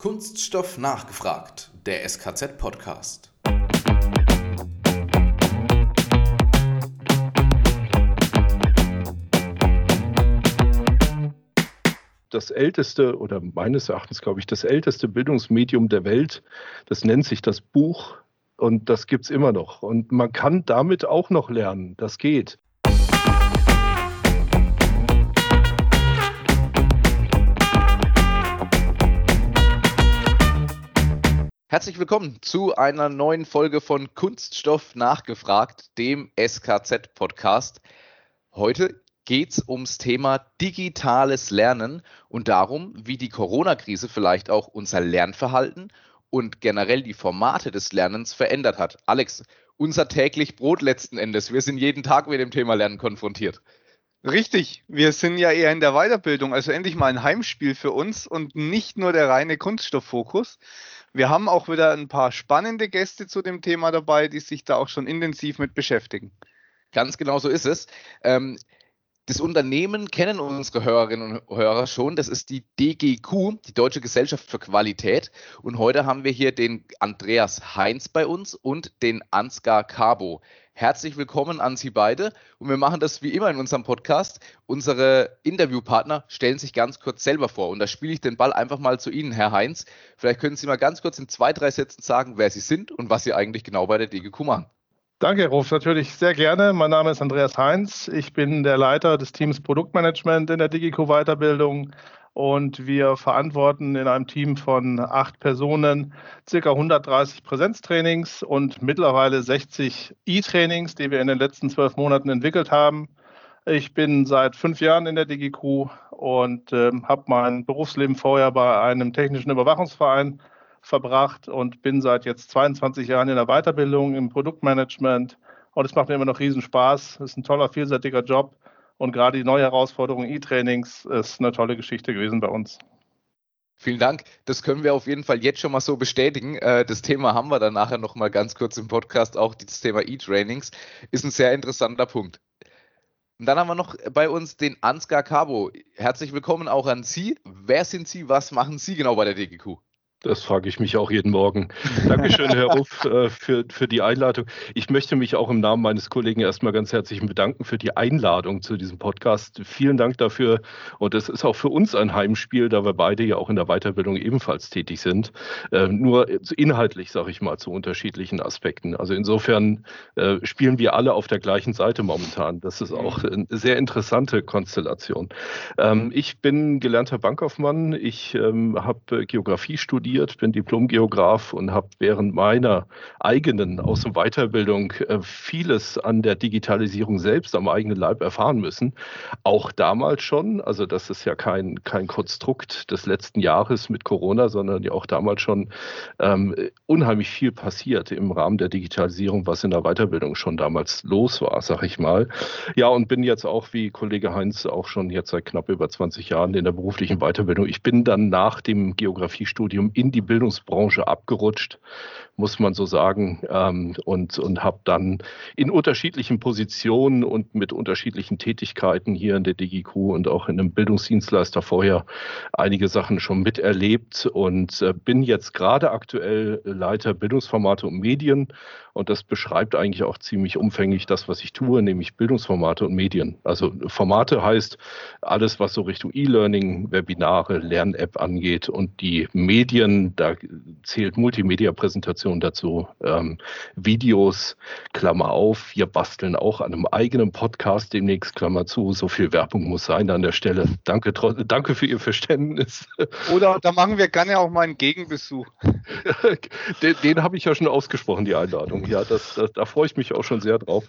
Kunststoff nachgefragt, der SKZ-Podcast. das älteste oder meines Erachtens, glaube ich, das älteste Bildungsmedium der Welt. Das nennt sich das Buch und das gibt es immer noch. Und man kann damit auch noch lernen. Das geht. Herzlich willkommen zu einer neuen Folge von Kunststoff nachgefragt, dem SKZ-Podcast. Heute geht es ums Thema digitales Lernen und darum, wie die Corona-Krise vielleicht auch unser Lernverhalten und generell die Formate des Lernens verändert hat. Alex, unser täglich Brot letzten Endes. Wir sind jeden Tag mit dem Thema Lernen konfrontiert. Richtig, wir sind ja eher in der Weiterbildung, also endlich mal ein Heimspiel für uns und nicht nur der reine Kunststofffokus. Wir haben auch wieder ein paar spannende Gäste zu dem Thema dabei, die sich da auch schon intensiv mit beschäftigen. Ganz genau so ist es. Ähm, das Unternehmen kennen unsere Hörerinnen und Hörer schon. Das ist die DGQ, die Deutsche Gesellschaft für Qualität. Und heute haben wir hier den Andreas Heinz bei uns und den Ansgar Cabo. Herzlich willkommen an Sie beide. Und wir machen das wie immer in unserem Podcast. Unsere Interviewpartner stellen sich ganz kurz selber vor. Und da spiele ich den Ball einfach mal zu Ihnen, Herr Heinz. Vielleicht können Sie mal ganz kurz in zwei, drei Sätzen sagen, wer Sie sind und was Sie eigentlich genau bei der DGQ machen. Danke, Herr Ruf, natürlich sehr gerne. Mein Name ist Andreas Heinz. Ich bin der Leiter des Teams Produktmanagement in der Digico Weiterbildung und wir verantworten in einem Team von acht Personen circa 130 Präsenztrainings und mittlerweile 60 E-Trainings, die wir in den letzten zwölf Monaten entwickelt haben. Ich bin seit fünf Jahren in der DigiQ und äh, habe mein Berufsleben vorher bei einem technischen Überwachungsverein verbracht und bin seit jetzt 22 Jahren in der Weiterbildung im Produktmanagement. Und es macht mir immer noch riesen Spaß. Es ist ein toller, vielseitiger Job. Und gerade die neue Herausforderung E-Trainings ist eine tolle Geschichte gewesen bei uns. Vielen Dank. Das können wir auf jeden Fall jetzt schon mal so bestätigen. Äh, das Thema haben wir dann nachher noch mal ganz kurz im Podcast auch. Das Thema E-Trainings ist ein sehr interessanter Punkt. Und dann haben wir noch bei uns den Ansgar Cabo. Herzlich willkommen auch an Sie. Wer sind Sie? Was machen Sie genau bei der DGQ? Das frage ich mich auch jeden Morgen. Dankeschön, Herr Ruff, äh, für, für die Einladung. Ich möchte mich auch im Namen meines Kollegen erstmal ganz herzlich bedanken für die Einladung zu diesem Podcast. Vielen Dank dafür. Und es ist auch für uns ein Heimspiel, da wir beide ja auch in der Weiterbildung ebenfalls tätig sind. Äh, nur inhaltlich, sage ich mal, zu unterschiedlichen Aspekten. Also insofern äh, spielen wir alle auf der gleichen Seite momentan. Das ist auch eine sehr interessante Konstellation. Ähm, ich bin gelernter Bankkaufmann. Ich ähm, habe Geografie studiert studiert, bin Diplomgeograf und habe während meiner eigenen Aus- und Weiterbildung äh, vieles an der Digitalisierung selbst am eigenen Leib erfahren müssen. Auch damals schon, also das ist ja kein, kein Konstrukt des letzten Jahres mit Corona, sondern ja auch damals schon ähm, unheimlich viel passiert im Rahmen der Digitalisierung, was in der Weiterbildung schon damals los war, sag ich mal. Ja, und bin jetzt auch wie Kollege Heinz auch schon jetzt seit knapp über 20 Jahren in der beruflichen Weiterbildung. Ich bin dann nach dem Geografiestudium in die Bildungsbranche abgerutscht, muss man so sagen, ähm, und, und habe dann in unterschiedlichen Positionen und mit unterschiedlichen Tätigkeiten hier in der DGQ und auch in einem Bildungsdienstleister vorher einige Sachen schon miterlebt und äh, bin jetzt gerade aktuell Leiter Bildungsformate und Medien und das beschreibt eigentlich auch ziemlich umfänglich das, was ich tue, nämlich Bildungsformate und Medien. Also Formate heißt alles, was so Richtung E-Learning, Webinare, Lern-App angeht. Und die Medien, da zählt Multimedia-Präsentation dazu, ähm, Videos, Klammer auf. Wir basteln auch an einem eigenen Podcast demnächst, Klammer zu. So viel Werbung muss sein an der Stelle. Danke, danke für Ihr Verständnis. Oder da machen wir gerne auch mal einen Gegenbesuch. den, den habe ich ja schon ausgesprochen, die Einladung ja, das, das, da freue ich mich auch schon sehr drauf.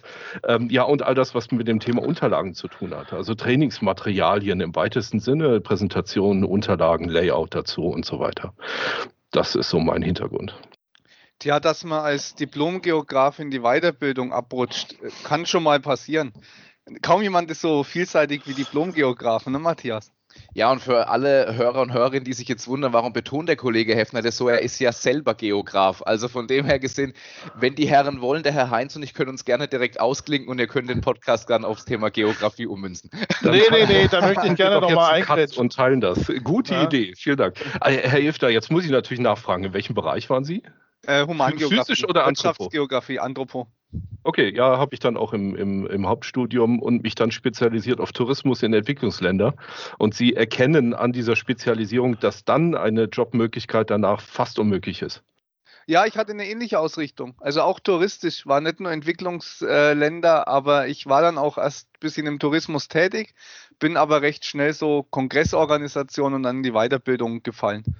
Ähm, ja, und all das, was mit dem Thema Unterlagen zu tun hat. Also Trainingsmaterialien im weitesten Sinne, Präsentationen, Unterlagen, Layout dazu und so weiter. Das ist so mein Hintergrund. Tja, dass man als Diplomgeograf in die Weiterbildung abrutscht, kann schon mal passieren. Kaum jemand ist so vielseitig wie Diplomgeograf, ne, Matthias? Ja, und für alle Hörer und Hörerinnen, die sich jetzt wundern, warum betont der Kollege Heffner das so, er ist ja selber Geograf. Also von dem her gesehen, wenn die Herren wollen, der Herr Heinz und ich können uns gerne direkt ausklinken und ihr könnt den Podcast dann aufs Thema Geografie ummünzen. nee, nee, nee, da möchte ich gerne nochmal eingreifen. Und teilen das. Gute ja. Idee, vielen Dank. Äh, Herr Heffner, jetzt muss ich natürlich nachfragen, in welchem Bereich waren Sie? Äh, Humangeografie. Physisch oder Wirtschaftsgeografie, Anthropo. Okay, ja, habe ich dann auch im, im, im Hauptstudium und mich dann spezialisiert auf Tourismus in Entwicklungsländer. Und Sie erkennen an dieser Spezialisierung, dass dann eine Jobmöglichkeit danach fast unmöglich ist. Ja, ich hatte eine ähnliche Ausrichtung. Also auch touristisch, war nicht nur Entwicklungsländer, aber ich war dann auch erst ein bisschen im Tourismus tätig, bin aber recht schnell so Kongressorganisation und dann in die Weiterbildung gefallen.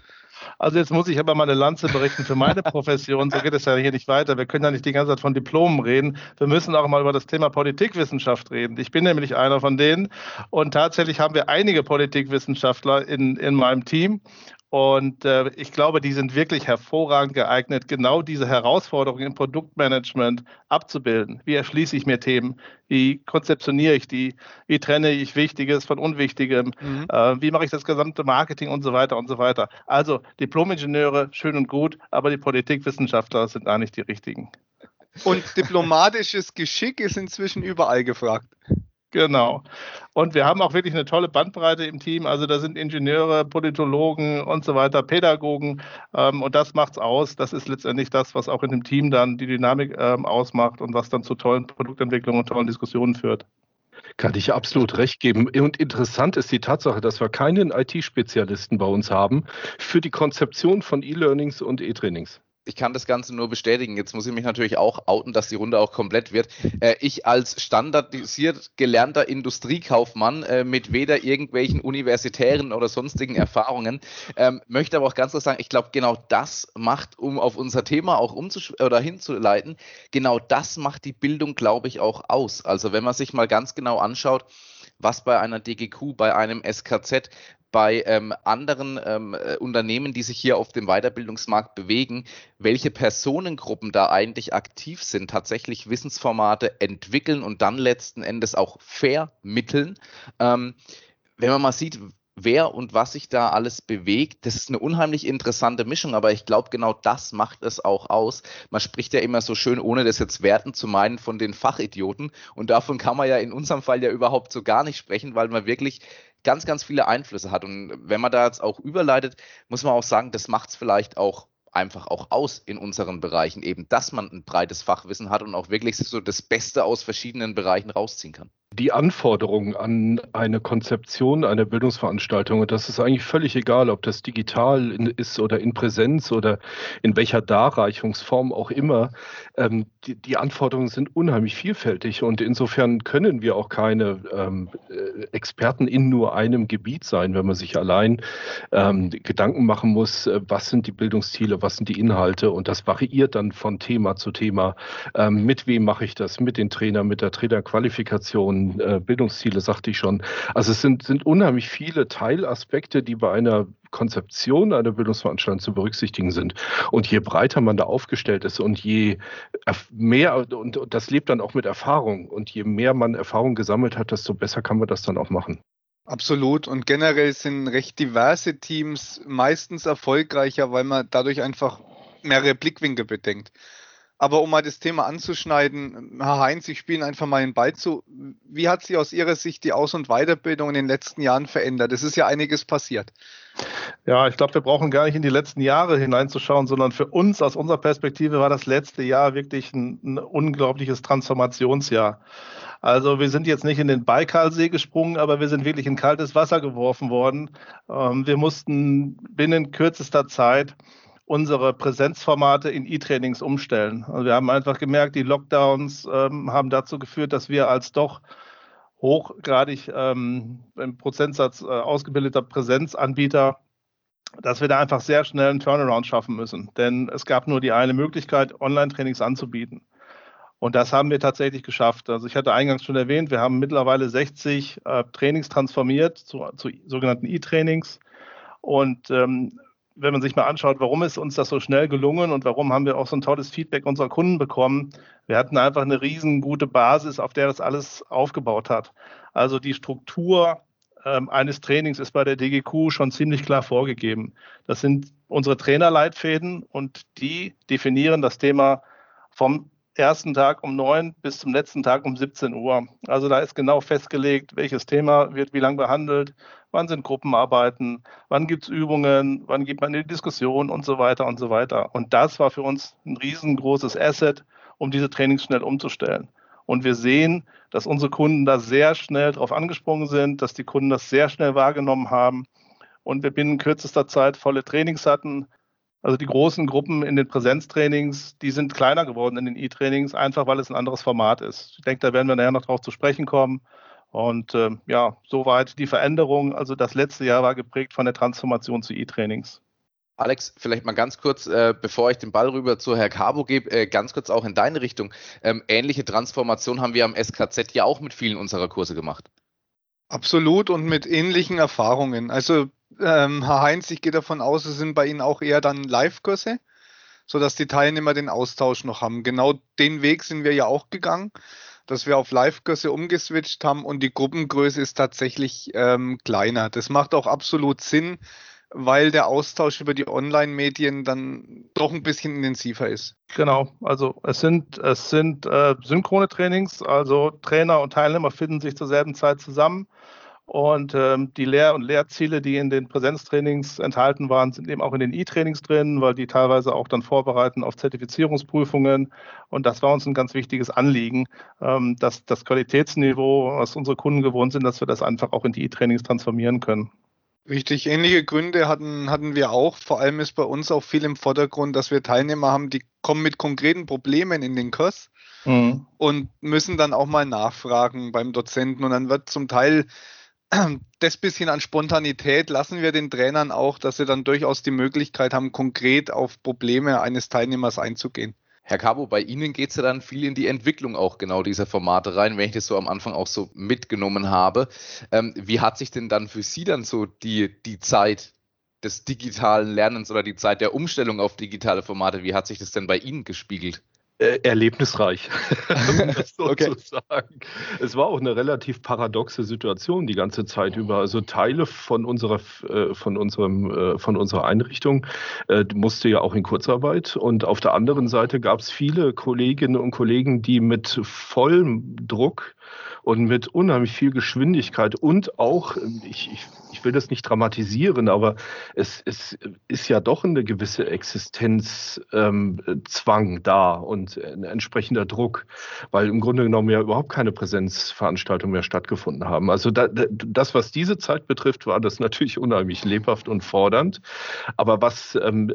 Also jetzt muss ich aber mal eine Lanze berichten für meine Profession. So geht es ja hier nicht weiter. Wir können ja nicht die ganze Zeit von Diplomen reden. Wir müssen auch mal über das Thema Politikwissenschaft reden. Ich bin nämlich einer von denen. Und tatsächlich haben wir einige Politikwissenschaftler in, in meinem Team. Und äh, ich glaube, die sind wirklich hervorragend geeignet, genau diese Herausforderungen im Produktmanagement abzubilden. Wie erschließe ich mir Themen? Wie konzeptioniere ich die? Wie trenne ich Wichtiges von Unwichtigem? Mhm. Äh, wie mache ich das gesamte Marketing und so weiter und so weiter? Also Diplomingenieure, schön und gut, aber die Politikwissenschaftler sind da nicht die richtigen. Und diplomatisches Geschick ist inzwischen überall gefragt. Genau. Und wir haben auch wirklich eine tolle Bandbreite im Team. Also da sind Ingenieure, Politologen und so weiter, Pädagogen. Ähm, und das macht's aus. Das ist letztendlich das, was auch in dem Team dann die Dynamik ähm, ausmacht und was dann zu tollen Produktentwicklungen und tollen Diskussionen führt. Kann ich absolut recht geben. Und interessant ist die Tatsache, dass wir keinen IT-Spezialisten bei uns haben für die Konzeption von E-Learnings und E-Trainings ich kann das Ganze nur bestätigen. Jetzt muss ich mich natürlich auch outen, dass die Runde auch komplett wird. Äh, ich als standardisiert gelernter Industriekaufmann äh, mit weder irgendwelchen universitären oder sonstigen Erfahrungen ähm, möchte aber auch ganz klar sagen, ich glaube, genau das macht, um auf unser Thema auch oder hinzuleiten, genau das macht die Bildung, glaube ich, auch aus. Also wenn man sich mal ganz genau anschaut, was bei einer DGQ, bei einem SKZ, bei ähm, anderen ähm, äh, Unternehmen, die sich hier auf dem Weiterbildungsmarkt bewegen, welche Personengruppen da eigentlich aktiv sind, tatsächlich Wissensformate entwickeln und dann letzten Endes auch vermitteln. Ähm, wenn man mal sieht, wer und was sich da alles bewegt. Das ist eine unheimlich interessante Mischung, aber ich glaube, genau das macht es auch aus. Man spricht ja immer so schön, ohne das jetzt werten zu meinen, von den Fachidioten. Und davon kann man ja in unserem Fall ja überhaupt so gar nicht sprechen, weil man wirklich ganz, ganz viele Einflüsse hat. Und wenn man da jetzt auch überleitet, muss man auch sagen, das macht es vielleicht auch einfach auch aus in unseren Bereichen, eben, dass man ein breites Fachwissen hat und auch wirklich so das Beste aus verschiedenen Bereichen rausziehen kann die Anforderungen an eine Konzeption einer Bildungsveranstaltung, und das ist eigentlich völlig egal, ob das digital ist oder in Präsenz oder in welcher Darreichungsform auch immer, ähm, die, die, Anforderungen sind unheimlich vielfältig und insofern können wir auch keine ähm, äh, Experten in nur einem Gebiet sein, wenn man sich allein ähm, Gedanken machen muss, äh, was sind die Bildungsziele, was sind die Inhalte und das variiert dann von Thema zu Thema. Ähm, mit wem mache ich das? Mit den Trainern, mit der Trainerqualifikation äh, Bildungsziele, sagte ich schon. Also es sind, sind unheimlich viele Teilaspekte, die bei einer Konzeption einer Bildungsveranstaltung zu berücksichtigen sind. Und je breiter man da aufgestellt ist und je mehr, und das lebt dann auch mit Erfahrung, und je mehr man Erfahrung gesammelt hat, desto besser kann man das dann auch machen. Absolut. Und generell sind recht diverse Teams meistens erfolgreicher, weil man dadurch einfach mehrere Blickwinkel bedenkt. Aber um mal das Thema anzuschneiden, Herr Heinz, ich spiele einfach mal den Ball zu. Wie hat sich aus Ihrer Sicht die Aus- und Weiterbildung in den letzten Jahren verändert? Es ist ja einiges passiert. Ja, ich glaube, wir brauchen gar nicht in die letzten Jahre hineinzuschauen, sondern für uns aus unserer Perspektive war das letzte Jahr wirklich ein, ein unglaubliches Transformationsjahr. Also wir sind jetzt nicht in den Baikalsee gesprungen, aber wir sind wirklich in kaltes Wasser geworfen worden. Ähm, wir mussten binnen kürzester Zeit unsere Präsenzformate in E-Trainings umstellen. Also wir haben einfach gemerkt, die Lockdowns ähm, haben dazu geführt, dass wir als doch hochgradig ähm, im Prozentsatz äh, ausgebildeter Präsenzanbieter, dass wir da einfach sehr schnell einen Turnaround schaffen müssen. Denn es gab nur die eine Möglichkeit, Online-Trainings anzubieten. Und das haben wir tatsächlich geschafft. Also ich hatte eingangs schon erwähnt, wir haben mittlerweile 60 äh, Trainings transformiert zu, zu sogenannten E-Trainings. Und ähm, wenn man sich mal anschaut, warum ist uns das so schnell gelungen und warum haben wir auch so ein tolles Feedback unserer Kunden bekommen, wir hatten einfach eine riesen gute Basis, auf der das alles aufgebaut hat. Also die Struktur ähm, eines Trainings ist bei der DGQ schon ziemlich klar vorgegeben. Das sind unsere Trainerleitfäden und die definieren das Thema vom ersten Tag um 9 bis zum letzten Tag um 17 Uhr. Also da ist genau festgelegt, welches Thema wird wie lange behandelt, wann sind Gruppenarbeiten, wann gibt es Übungen, wann gibt man die Diskussion und so weiter und so weiter. Und das war für uns ein riesengroßes Asset, um diese Trainings schnell umzustellen. Und wir sehen, dass unsere Kunden da sehr schnell drauf angesprungen sind, dass die Kunden das sehr schnell wahrgenommen haben und wir binnen kürzester Zeit volle Trainings hatten. Also die großen Gruppen in den Präsenztrainings, die sind kleiner geworden in den E-Trainings, einfach weil es ein anderes Format ist. Ich denke, da werden wir nachher noch drauf zu sprechen kommen. Und äh, ja, soweit die Veränderung. Also das letzte Jahr war geprägt von der Transformation zu E-Trainings. Alex, vielleicht mal ganz kurz, äh, bevor ich den Ball rüber zu Herr Cabo gebe, äh, ganz kurz auch in deine Richtung. Ähm, ähnliche Transformation haben wir am SKZ ja auch mit vielen unserer Kurse gemacht. Absolut und mit ähnlichen Erfahrungen. Also ähm, Herr Heinz, ich gehe davon aus, es sind bei Ihnen auch eher dann Live-Kurse, sodass die Teilnehmer den Austausch noch haben. Genau den Weg sind wir ja auch gegangen, dass wir auf Live-Kurse umgeswitcht haben und die Gruppengröße ist tatsächlich ähm, kleiner. Das macht auch absolut Sinn, weil der Austausch über die Online-Medien dann doch ein bisschen intensiver ist. Genau, also es sind, es sind äh, synchrone Trainings, also Trainer und Teilnehmer finden sich zur selben Zeit zusammen. Und ähm, die Lehr- und Lehrziele, die in den Präsenztrainings enthalten waren, sind eben auch in den E-Trainings drin, weil die teilweise auch dann vorbereiten auf Zertifizierungsprüfungen. Und das war uns ein ganz wichtiges Anliegen, ähm, dass das Qualitätsniveau, was unsere Kunden gewohnt sind, dass wir das einfach auch in die E-Trainings transformieren können. Richtig, ähnliche Gründe hatten, hatten wir auch. Vor allem ist bei uns auch viel im Vordergrund, dass wir Teilnehmer haben, die kommen mit konkreten Problemen in den Kurs mhm. und müssen dann auch mal nachfragen beim Dozenten. Und dann wird zum Teil das bisschen an Spontanität lassen wir den Trainern auch, dass sie dann durchaus die Möglichkeit haben, konkret auf Probleme eines Teilnehmers einzugehen. Herr Cabo, bei Ihnen geht es ja dann viel in die Entwicklung auch genau dieser Formate rein, wenn ich das so am Anfang auch so mitgenommen habe. Ähm, wie hat sich denn dann für Sie dann so die, die Zeit des digitalen Lernens oder die Zeit der Umstellung auf digitale Formate, wie hat sich das denn bei Ihnen gespiegelt? Äh, erlebnisreich, um das so okay. zu sagen. Es war auch eine relativ paradoxe Situation die ganze Zeit über. Also Teile von unserer, äh, von unserem, äh, von unserer Einrichtung musste ja auch in Kurzarbeit. Und auf der anderen Seite gab es viele Kolleginnen und Kollegen, die mit vollem Druck und mit unheimlich viel Geschwindigkeit und auch, ich, ich, ich will das nicht dramatisieren, aber es, es ist ja doch eine gewisse Existenzzwang ähm, da und ein entsprechender Druck, weil im Grunde genommen ja überhaupt keine Präsenzveranstaltungen mehr stattgefunden haben. Also da, das, was diese Zeit betrifft, war das natürlich unheimlich lebhaft und fordernd. Aber was ähm,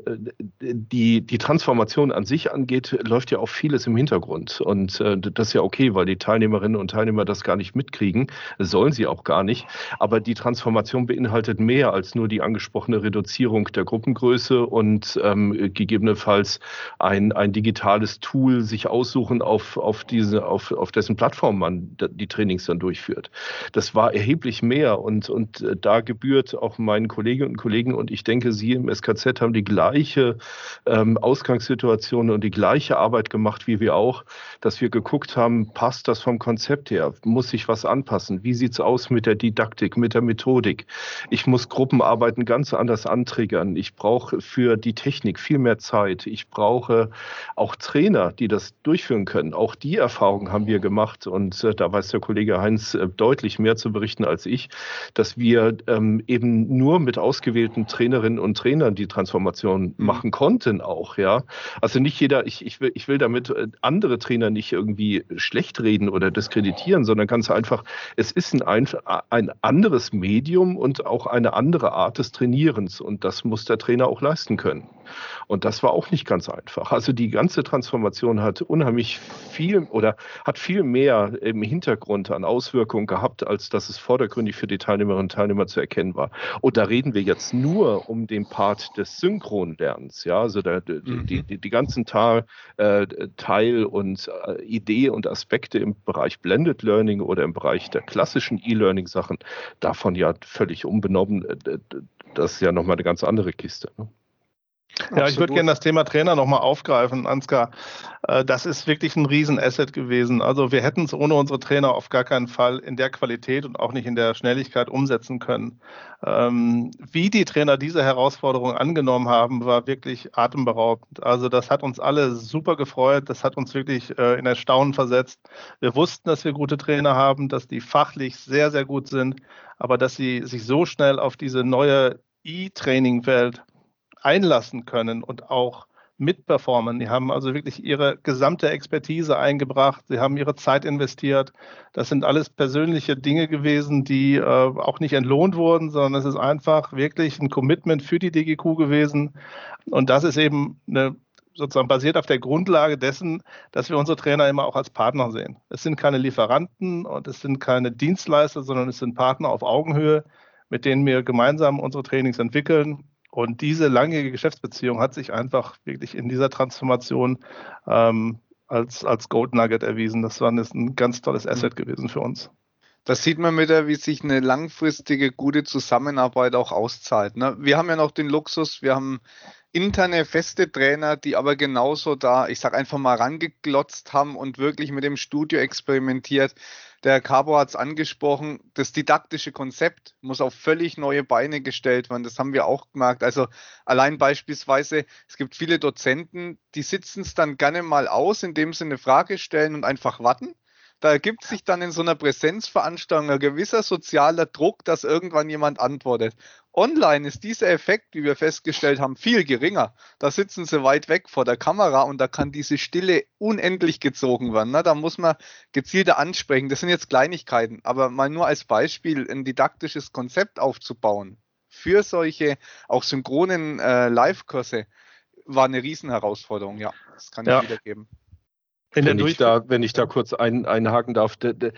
die, die Transformation an sich angeht, läuft ja auch vieles im Hintergrund. Und äh, das ist ja okay, weil die Teilnehmerinnen und Teilnehmer das gar nicht mitkriegen, sollen sie auch gar nicht. Aber die Transformation beinhaltet mehr als nur die angesprochene Reduzierung der Gruppengröße und ähm, gegebenenfalls ein, ein digitales Tool sich aussuchen, auf, auf, diese, auf, auf dessen Plattform man die Trainings dann durchführt. Das war erheblich mehr und, und äh, da gebührt auch meinen Kolleginnen und Kollegen und ich denke, Sie im SKZ haben die gleiche ähm, Ausgangssituation und die gleiche Arbeit gemacht wie wir auch, dass wir geguckt haben, passt das vom Konzept her? muss sich was anpassen? Wie sieht es aus mit der Didaktik, mit der Methodik? Ich muss Gruppenarbeiten ganz anders antriggern. Ich brauche für die Technik viel mehr Zeit. Ich brauche auch Trainer, die das durchführen können. Auch die Erfahrung haben wir gemacht und äh, da weiß der Kollege Heinz äh, deutlich mehr zu berichten als ich, dass wir ähm, eben nur mit ausgewählten Trainerinnen und Trainern die Transformation mhm. machen konnten auch, ja. Also nicht jeder, ich, ich, will, ich will damit äh, andere Trainer nicht irgendwie schlecht reden oder diskreditieren, sondern sondern ganz einfach, es ist ein, ein anderes Medium und auch eine andere Art des Trainierens und das muss der Trainer auch leisten können. Und das war auch nicht ganz einfach. Also die ganze Transformation hat unheimlich viel oder hat viel mehr im Hintergrund an Auswirkungen gehabt, als dass es vordergründig für die Teilnehmerinnen und Teilnehmer zu erkennen war. Und da reden wir jetzt nur um den Part des Synchronlernens. Ja, also der, mhm. die, die, die, ganzen Teil, äh, Teil und äh, Idee und Aspekte im Bereich Blended Learning oder im Bereich der klassischen E-Learning-Sachen davon ja völlig unbenommen. Äh, das ist ja nochmal eine ganz andere Kiste. Ne? Ja, ich würde gerne das Thema Trainer nochmal aufgreifen, Ansgar. Äh, das ist wirklich ein Riesenasset gewesen. Also wir hätten es ohne unsere Trainer auf gar keinen Fall in der Qualität und auch nicht in der Schnelligkeit umsetzen können. Ähm, wie die Trainer diese Herausforderung angenommen haben, war wirklich atemberaubend. Also das hat uns alle super gefreut. Das hat uns wirklich äh, in Erstaunen versetzt. Wir wussten, dass wir gute Trainer haben, dass die fachlich sehr, sehr gut sind, aber dass sie sich so schnell auf diese neue E-Training-Welt einlassen können und auch mitperformen. Die haben also wirklich ihre gesamte Expertise eingebracht. Sie haben ihre Zeit investiert. Das sind alles persönliche Dinge gewesen, die äh, auch nicht entlohnt wurden, sondern es ist einfach wirklich ein Commitment für die DGQ gewesen. Und das ist eben eine, sozusagen basiert auf der Grundlage dessen, dass wir unsere Trainer immer auch als Partner sehen. Es sind keine Lieferanten und es sind keine Dienstleister, sondern es sind Partner auf Augenhöhe, mit denen wir gemeinsam unsere Trainings entwickeln und diese langjährige Geschäftsbeziehung hat sich einfach wirklich in dieser Transformation ähm, als, als Gold Nugget erwiesen. Das war ein ganz tolles Asset gewesen für uns. Das sieht man wieder, wie sich eine langfristige, gute Zusammenarbeit auch auszahlt. Ne? Wir haben ja noch den Luxus, wir haben interne, feste Trainer, die aber genauso da, ich sag einfach mal, rangeglotzt haben und wirklich mit dem Studio experimentiert. Der Cabo hat es angesprochen, das didaktische Konzept muss auf völlig neue Beine gestellt werden. Das haben wir auch gemerkt. Also allein beispielsweise, es gibt viele Dozenten, die sitzen es dann gerne mal aus, indem sie eine Frage stellen und einfach warten. Da ergibt sich dann in so einer Präsenzveranstaltung ein gewisser sozialer Druck, dass irgendwann jemand antwortet. Online ist dieser Effekt, wie wir festgestellt haben, viel geringer. Da sitzen sie weit weg vor der Kamera und da kann diese Stille unendlich gezogen werden. Na, da muss man gezielter ansprechen. Das sind jetzt Kleinigkeiten, aber mal nur als Beispiel ein didaktisches Konzept aufzubauen für solche auch synchronen äh, Live-Kurse war eine Riesenherausforderung. Ja, das kann ja. ich wiedergeben. Wenn ich, da, wenn ich da kurz ein, einhaken darf, de, de,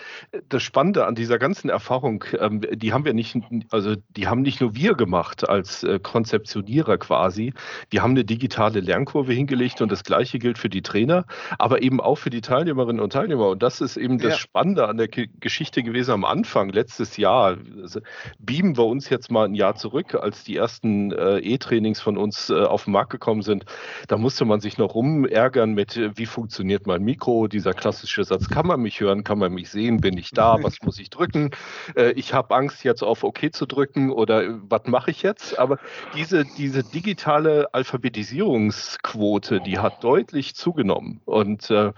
das Spannende an dieser ganzen Erfahrung, ähm, die haben wir nicht, also die haben nicht nur wir gemacht als äh, Konzeptionierer quasi, wir haben eine digitale Lernkurve hingelegt und das gleiche gilt für die Trainer, aber eben auch für die Teilnehmerinnen und Teilnehmer. Und das ist eben das ja. Spannende an der G Geschichte gewesen am Anfang, letztes Jahr. Also, beamen wir uns jetzt mal ein Jahr zurück, als die ersten äh, E-Trainings von uns äh, auf den Markt gekommen sind. Da musste man sich noch rumärgern mit, äh, wie funktioniert mein Mikro, dieser klassische Satz, kann man mich hören, kann man mich sehen, bin ich da, was muss ich drücken? Äh, ich habe Angst, jetzt auf OK zu drücken oder äh, was mache ich jetzt? Aber diese, diese digitale Alphabetisierungsquote, die hat deutlich zugenommen. Und äh,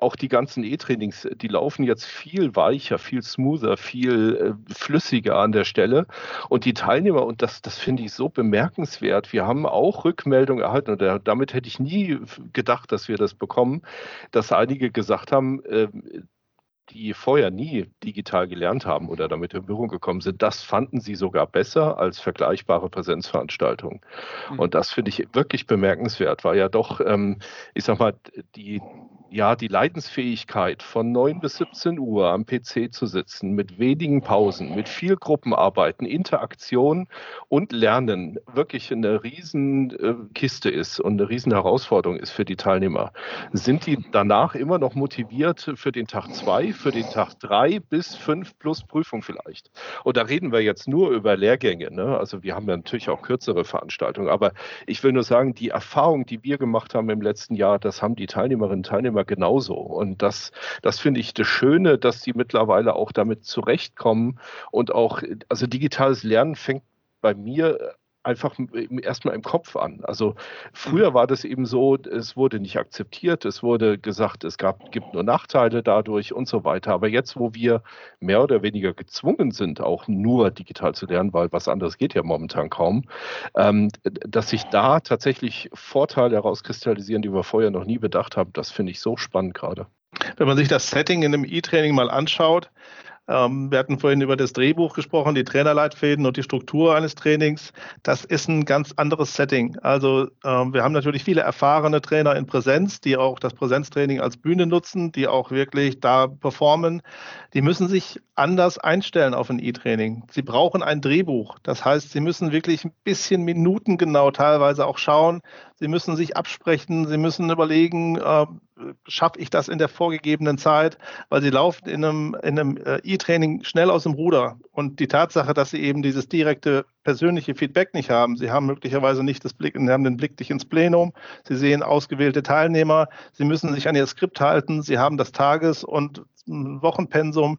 auch die ganzen E-Trainings, die laufen jetzt viel weicher, viel smoother, viel äh, flüssiger an der Stelle. Und die Teilnehmer, und das, das finde ich so bemerkenswert, wir haben auch Rückmeldungen erhalten, und damit hätte ich nie gedacht, dass wir das bekommen, dass einige gesagt haben, äh, die vorher nie digital gelernt haben oder damit in Berührung gekommen sind, das fanden sie sogar besser als vergleichbare Präsenzveranstaltungen. Mhm. Und das finde ich wirklich bemerkenswert, weil ja doch, ähm, ich sag mal, die, ja, die Leidensfähigkeit von 9 bis 17 Uhr am PC zu sitzen, mit wenigen Pausen, mit viel Gruppenarbeiten, Interaktion und Lernen wirklich eine Riesenkiste äh, ist und eine Riesenherausforderung ist für die Teilnehmer. Sind die danach immer noch motiviert für den Tag 2, für den Tag 3 bis 5 plus Prüfung vielleicht? Und da reden wir jetzt nur über Lehrgänge. Ne? Also wir haben ja natürlich auch kürzere Veranstaltungen, aber ich will nur sagen, die Erfahrung, die wir gemacht haben im letzten Jahr, das haben die Teilnehmerinnen und Teilnehmer Teilnehmer genauso. Und das, das finde ich das Schöne, dass die mittlerweile auch damit zurechtkommen und auch, also digitales Lernen fängt bei mir einfach erstmal im Kopf an. Also früher mhm. war das eben so, es wurde nicht akzeptiert, es wurde gesagt, es gab, gibt nur Nachteile dadurch und so weiter. Aber jetzt, wo wir mehr oder weniger gezwungen sind, auch nur digital zu lernen, weil was anderes geht ja momentan kaum, ähm, dass sich da tatsächlich Vorteile herauskristallisieren, die wir vorher noch nie bedacht haben, das finde ich so spannend gerade. Wenn man sich das Setting in einem E-Training mal anschaut, ähm, wir hatten vorhin über das Drehbuch gesprochen, die Trainerleitfäden und die Struktur eines Trainings. Das ist ein ganz anderes Setting. Also ähm, wir haben natürlich viele erfahrene Trainer in Präsenz, die auch das Präsenztraining als Bühne nutzen, die auch wirklich da performen. Die müssen sich anders einstellen auf ein E-Training. Sie brauchen ein Drehbuch. Das heißt, sie müssen wirklich ein bisschen minutengenau teilweise auch schauen, Sie müssen sich absprechen, Sie müssen überlegen, äh, schaffe ich das in der vorgegebenen Zeit, weil Sie laufen in einem, in einem äh, E-Training schnell aus dem Ruder. Und die Tatsache, dass Sie eben dieses direkte persönliche Feedback nicht haben, Sie haben möglicherweise nicht das Blick, Sie haben den Blick nicht ins Plenum, Sie sehen ausgewählte Teilnehmer, Sie müssen sich an Ihr Skript halten, Sie haben das Tages- und Wochenpensum.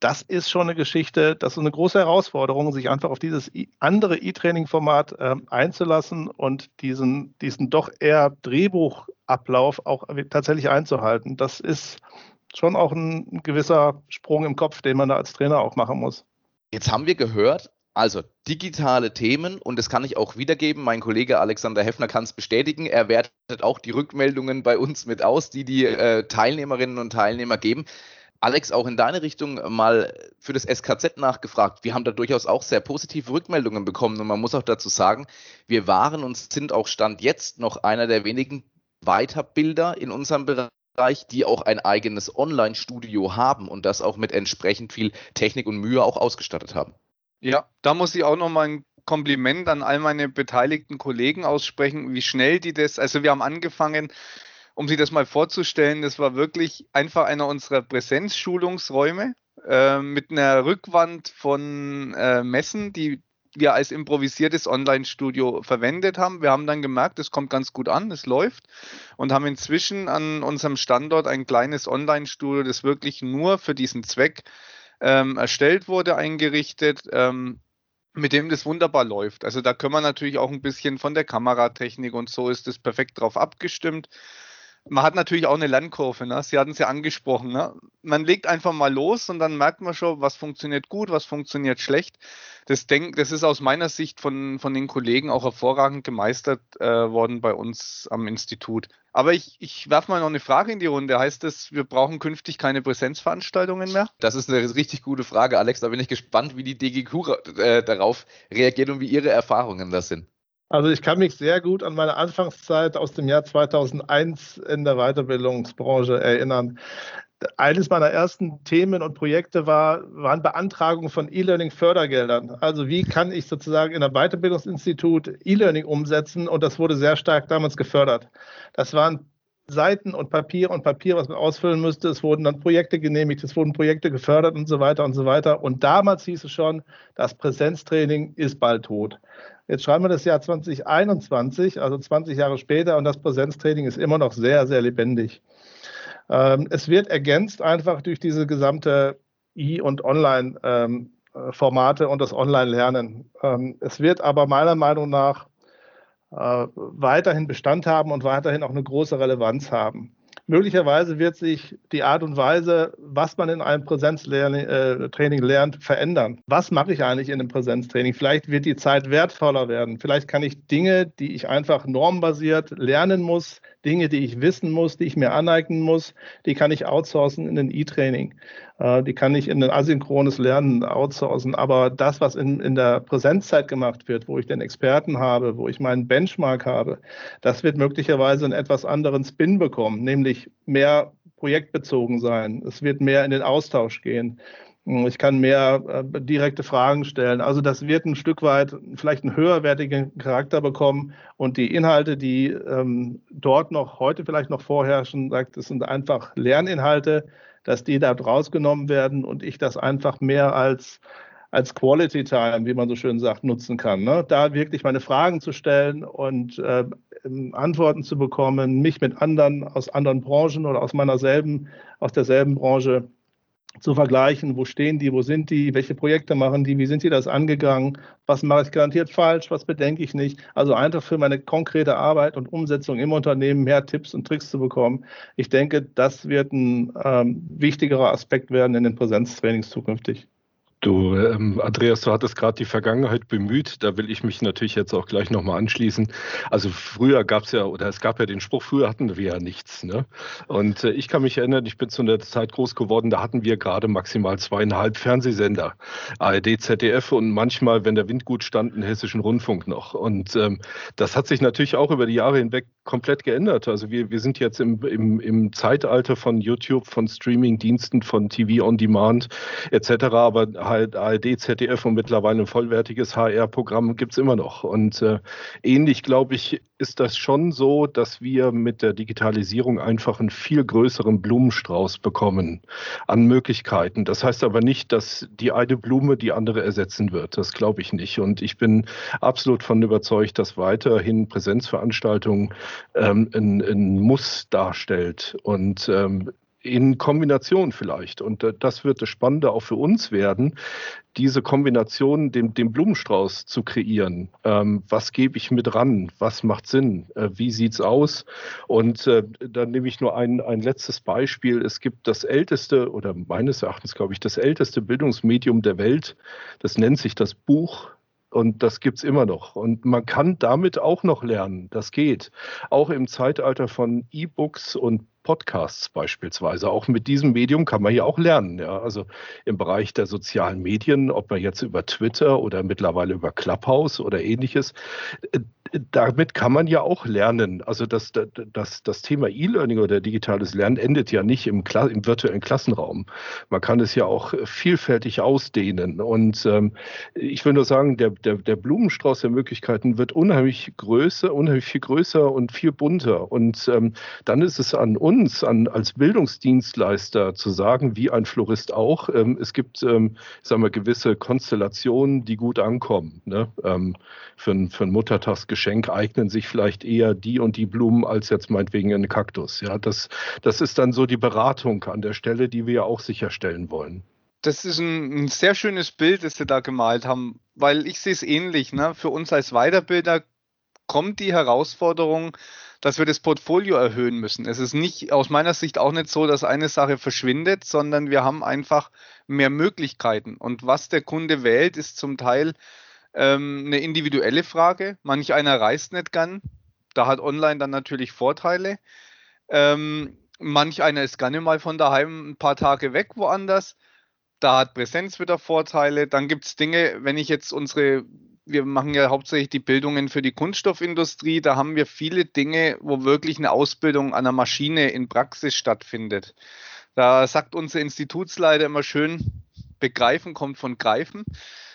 Das ist schon eine Geschichte, das ist eine große Herausforderung, sich einfach auf dieses andere E-Training-Format äh, einzulassen und diesen, diesen doch eher Drehbuchablauf auch tatsächlich einzuhalten. Das ist schon auch ein gewisser Sprung im Kopf, den man da als Trainer auch machen muss. Jetzt haben wir gehört, also digitale Themen und das kann ich auch wiedergeben. Mein Kollege Alexander Heffner kann es bestätigen. Er wertet auch die Rückmeldungen bei uns mit aus, die die äh, Teilnehmerinnen und Teilnehmer geben. Alex, auch in deine Richtung mal für das SKZ nachgefragt. Wir haben da durchaus auch sehr positive Rückmeldungen bekommen und man muss auch dazu sagen, wir waren und sind auch Stand jetzt noch einer der wenigen Weiterbilder in unserem Bereich, die auch ein eigenes Online-Studio haben und das auch mit entsprechend viel Technik und Mühe auch ausgestattet haben. Ja, da muss ich auch nochmal ein Kompliment an all meine beteiligten Kollegen aussprechen, wie schnell die das, also wir haben angefangen, um sich das mal vorzustellen, das war wirklich einfach einer unserer Präsenzschulungsräume äh, mit einer Rückwand von äh, Messen, die wir als improvisiertes Online-Studio verwendet haben. Wir haben dann gemerkt, es kommt ganz gut an, es läuft und haben inzwischen an unserem Standort ein kleines Online-Studio, das wirklich nur für diesen Zweck ähm, erstellt wurde, eingerichtet. Ähm, mit dem das wunderbar läuft. Also da können wir natürlich auch ein bisschen von der Kameratechnik und so ist es perfekt drauf abgestimmt man hat natürlich auch eine Lernkurve, ne? Sie hatten es ja angesprochen, ne? Man legt einfach mal los und dann merkt man schon, was funktioniert gut, was funktioniert schlecht. Das, denk, das ist aus meiner Sicht von, von den Kollegen auch hervorragend gemeistert äh, worden bei uns am Institut. Aber ich, ich werfe mal noch eine Frage in die Runde. Heißt das, wir brauchen künftig keine Präsenzveranstaltungen mehr? Das ist eine richtig gute Frage, Alex. Da bin ich gespannt, wie die DGQ äh, darauf reagiert und wie Ihre Erfahrungen da sind. Also ich kann mich sehr gut an meine Anfangszeit aus dem Jahr 2001 in der Weiterbildungsbranche erinnern. Eines meiner ersten Themen und Projekte war, waren Beantragung von E-Learning-Fördergeldern. Also wie kann ich sozusagen in einem Weiterbildungsinstitut E-Learning umsetzen? Und das wurde sehr stark damals gefördert. Das waren Seiten und Papier und Papier, was man ausfüllen müsste. Es wurden dann Projekte genehmigt, es wurden Projekte gefördert und so weiter und so weiter. Und damals hieß es schon, das Präsenztraining ist bald tot. Jetzt schreiben wir das Jahr 2021, also 20 Jahre später, und das Präsenztraining ist immer noch sehr, sehr lebendig. Ähm, es wird ergänzt einfach durch diese gesamte E- und Online-Formate ähm, und das Online-Lernen. Ähm, es wird aber meiner Meinung nach äh, weiterhin Bestand haben und weiterhin auch eine große Relevanz haben. Möglicherweise wird sich die Art und Weise, was man in einem Präsenztraining äh, lernt, verändern. Was mache ich eigentlich in einem Präsenztraining? Vielleicht wird die Zeit wertvoller werden. Vielleicht kann ich Dinge, die ich einfach normbasiert lernen muss, Dinge, die ich wissen muss, die ich mir aneignen muss, die kann ich outsourcen in ein E-Training. Äh, die kann ich in ein asynchrones Lernen outsourcen. Aber das, was in, in der Präsenzzeit gemacht wird, wo ich den Experten habe, wo ich meinen Benchmark habe, das wird möglicherweise einen etwas anderen Spin bekommen, nämlich mehr projektbezogen sein. Es wird mehr in den Austausch gehen. Ich kann mehr äh, direkte Fragen stellen. Also das wird ein Stück weit vielleicht einen höherwertigen Charakter bekommen und die Inhalte, die ähm, dort noch heute vielleicht noch vorherrschen, sagt, es sind einfach Lerninhalte, dass die da rausgenommen werden und ich das einfach mehr als als Quality Time, wie man so schön sagt, nutzen kann. Ne? Da wirklich meine Fragen zu stellen und äh, Antworten zu bekommen, mich mit anderen aus anderen Branchen oder aus meiner selben, aus derselben Branche zu vergleichen, wo stehen die, wo sind die, welche Projekte machen die, wie sind die das angegangen, was mache ich garantiert falsch, was bedenke ich nicht. Also einfach für meine konkrete Arbeit und Umsetzung im Unternehmen mehr Tipps und Tricks zu bekommen. Ich denke, das wird ein ähm, wichtigerer Aspekt werden in den Präsenztrainings zukünftig. Du, ähm, Andreas, du hattest gerade die Vergangenheit bemüht. Da will ich mich natürlich jetzt auch gleich nochmal anschließen. Also früher gab es ja, oder es gab ja den Spruch, früher hatten wir ja nichts. Ne? Und äh, ich kann mich erinnern, ich bin zu einer Zeit groß geworden, da hatten wir gerade maximal zweieinhalb Fernsehsender. ARD, ZDF und manchmal, wenn der Wind gut stand, einen hessischen Rundfunk noch. Und ähm, das hat sich natürlich auch über die Jahre hinweg komplett geändert. Also wir, wir sind jetzt im, im, im Zeitalter von YouTube, von Streaming-Diensten, von TV on Demand etc. Aber ARD, ZDF und mittlerweile ein vollwertiges HR-Programm gibt es immer noch. Und äh, ähnlich, glaube ich, ist das schon so, dass wir mit der Digitalisierung einfach einen viel größeren Blumenstrauß bekommen an Möglichkeiten. Das heißt aber nicht, dass die eine Blume die andere ersetzen wird. Das glaube ich nicht. Und ich bin absolut von überzeugt, dass weiterhin Präsenzveranstaltungen ähm, ein, ein Muss darstellt. Und ähm, in Kombination vielleicht. Und äh, das wird das Spannende auch für uns werden, diese Kombination, den, den Blumenstrauß zu kreieren. Ähm, was gebe ich mit ran? Was macht Sinn? Äh, wie sieht's aus? Und äh, dann nehme ich nur ein, ein letztes Beispiel. Es gibt das älteste oder meines Erachtens, glaube ich, das älteste Bildungsmedium der Welt. Das nennt sich das Buch. Und das gibt es immer noch. Und man kann damit auch noch lernen. Das geht. Auch im Zeitalter von E-Books und Podcasts beispielsweise. Auch mit diesem Medium kann man ja auch lernen. Ja? Also im Bereich der sozialen Medien, ob man jetzt über Twitter oder mittlerweile über Clubhouse oder ähnliches, äh, damit kann man ja auch lernen. Also das, das, das Thema E-Learning oder digitales Lernen endet ja nicht im, im, virtuellen Klassenraum. Man kann es ja auch vielfältig ausdehnen. Und ähm, ich will nur sagen, der, der, der Blumenstrauß der Möglichkeiten wird unheimlich größer, unheimlich viel größer und viel bunter. Und ähm, dann ist es an uns, an, als Bildungsdienstleister zu sagen, wie ein Florist auch, ähm, es gibt, ähm, sagen wir, gewisse Konstellationen, die gut ankommen. Ne? Ähm, für, ein, für ein Muttertagsgeschäft Geschenk eignen sich vielleicht eher die und die Blumen als jetzt meinetwegen ein Kaktus. Ja, das, das ist dann so die Beratung an der Stelle, die wir ja auch sicherstellen wollen. Das ist ein, ein sehr schönes Bild, das Sie da gemalt haben, weil ich sehe es ähnlich. Ne? Für uns als Weiterbilder kommt die Herausforderung, dass wir das Portfolio erhöhen müssen. Es ist nicht aus meiner Sicht auch nicht so, dass eine Sache verschwindet, sondern wir haben einfach mehr Möglichkeiten. Und was der Kunde wählt, ist zum Teil ähm, eine individuelle Frage. Manch einer reist nicht gern. Da hat online dann natürlich Vorteile. Ähm, manch einer ist gerne mal von daheim ein paar Tage weg woanders. Da hat Präsenz wieder Vorteile. Dann gibt es Dinge, wenn ich jetzt unsere, wir machen ja hauptsächlich die Bildungen für die Kunststoffindustrie, da haben wir viele Dinge, wo wirklich eine Ausbildung an der Maschine in Praxis stattfindet. Da sagt unser Institutsleiter immer schön, begreifen kommt von greifen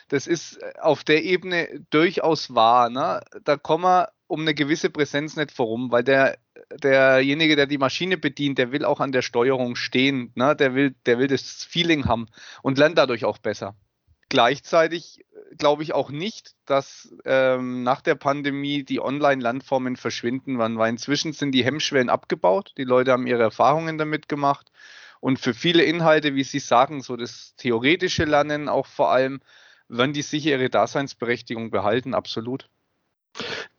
das ist äh, auf der Ebene durchaus wahr. Ne? Da kommen wir um eine gewisse Präsenz nicht vorum, weil der, derjenige, der die Maschine bedient, der will auch an der Steuerung stehen. Ne? Der, will, der will das Feeling haben und lernt dadurch auch besser. Gleichzeitig äh, glaube ich auch nicht, dass ähm, nach der Pandemie die Online-Landformen verschwinden werden, weil inzwischen sind die Hemmschwellen abgebaut. Die Leute haben ihre Erfahrungen damit gemacht. Und für viele Inhalte, wie Sie sagen, so das theoretische Lernen auch vor allem, werden die sicher ihre Daseinsberechtigung behalten, absolut.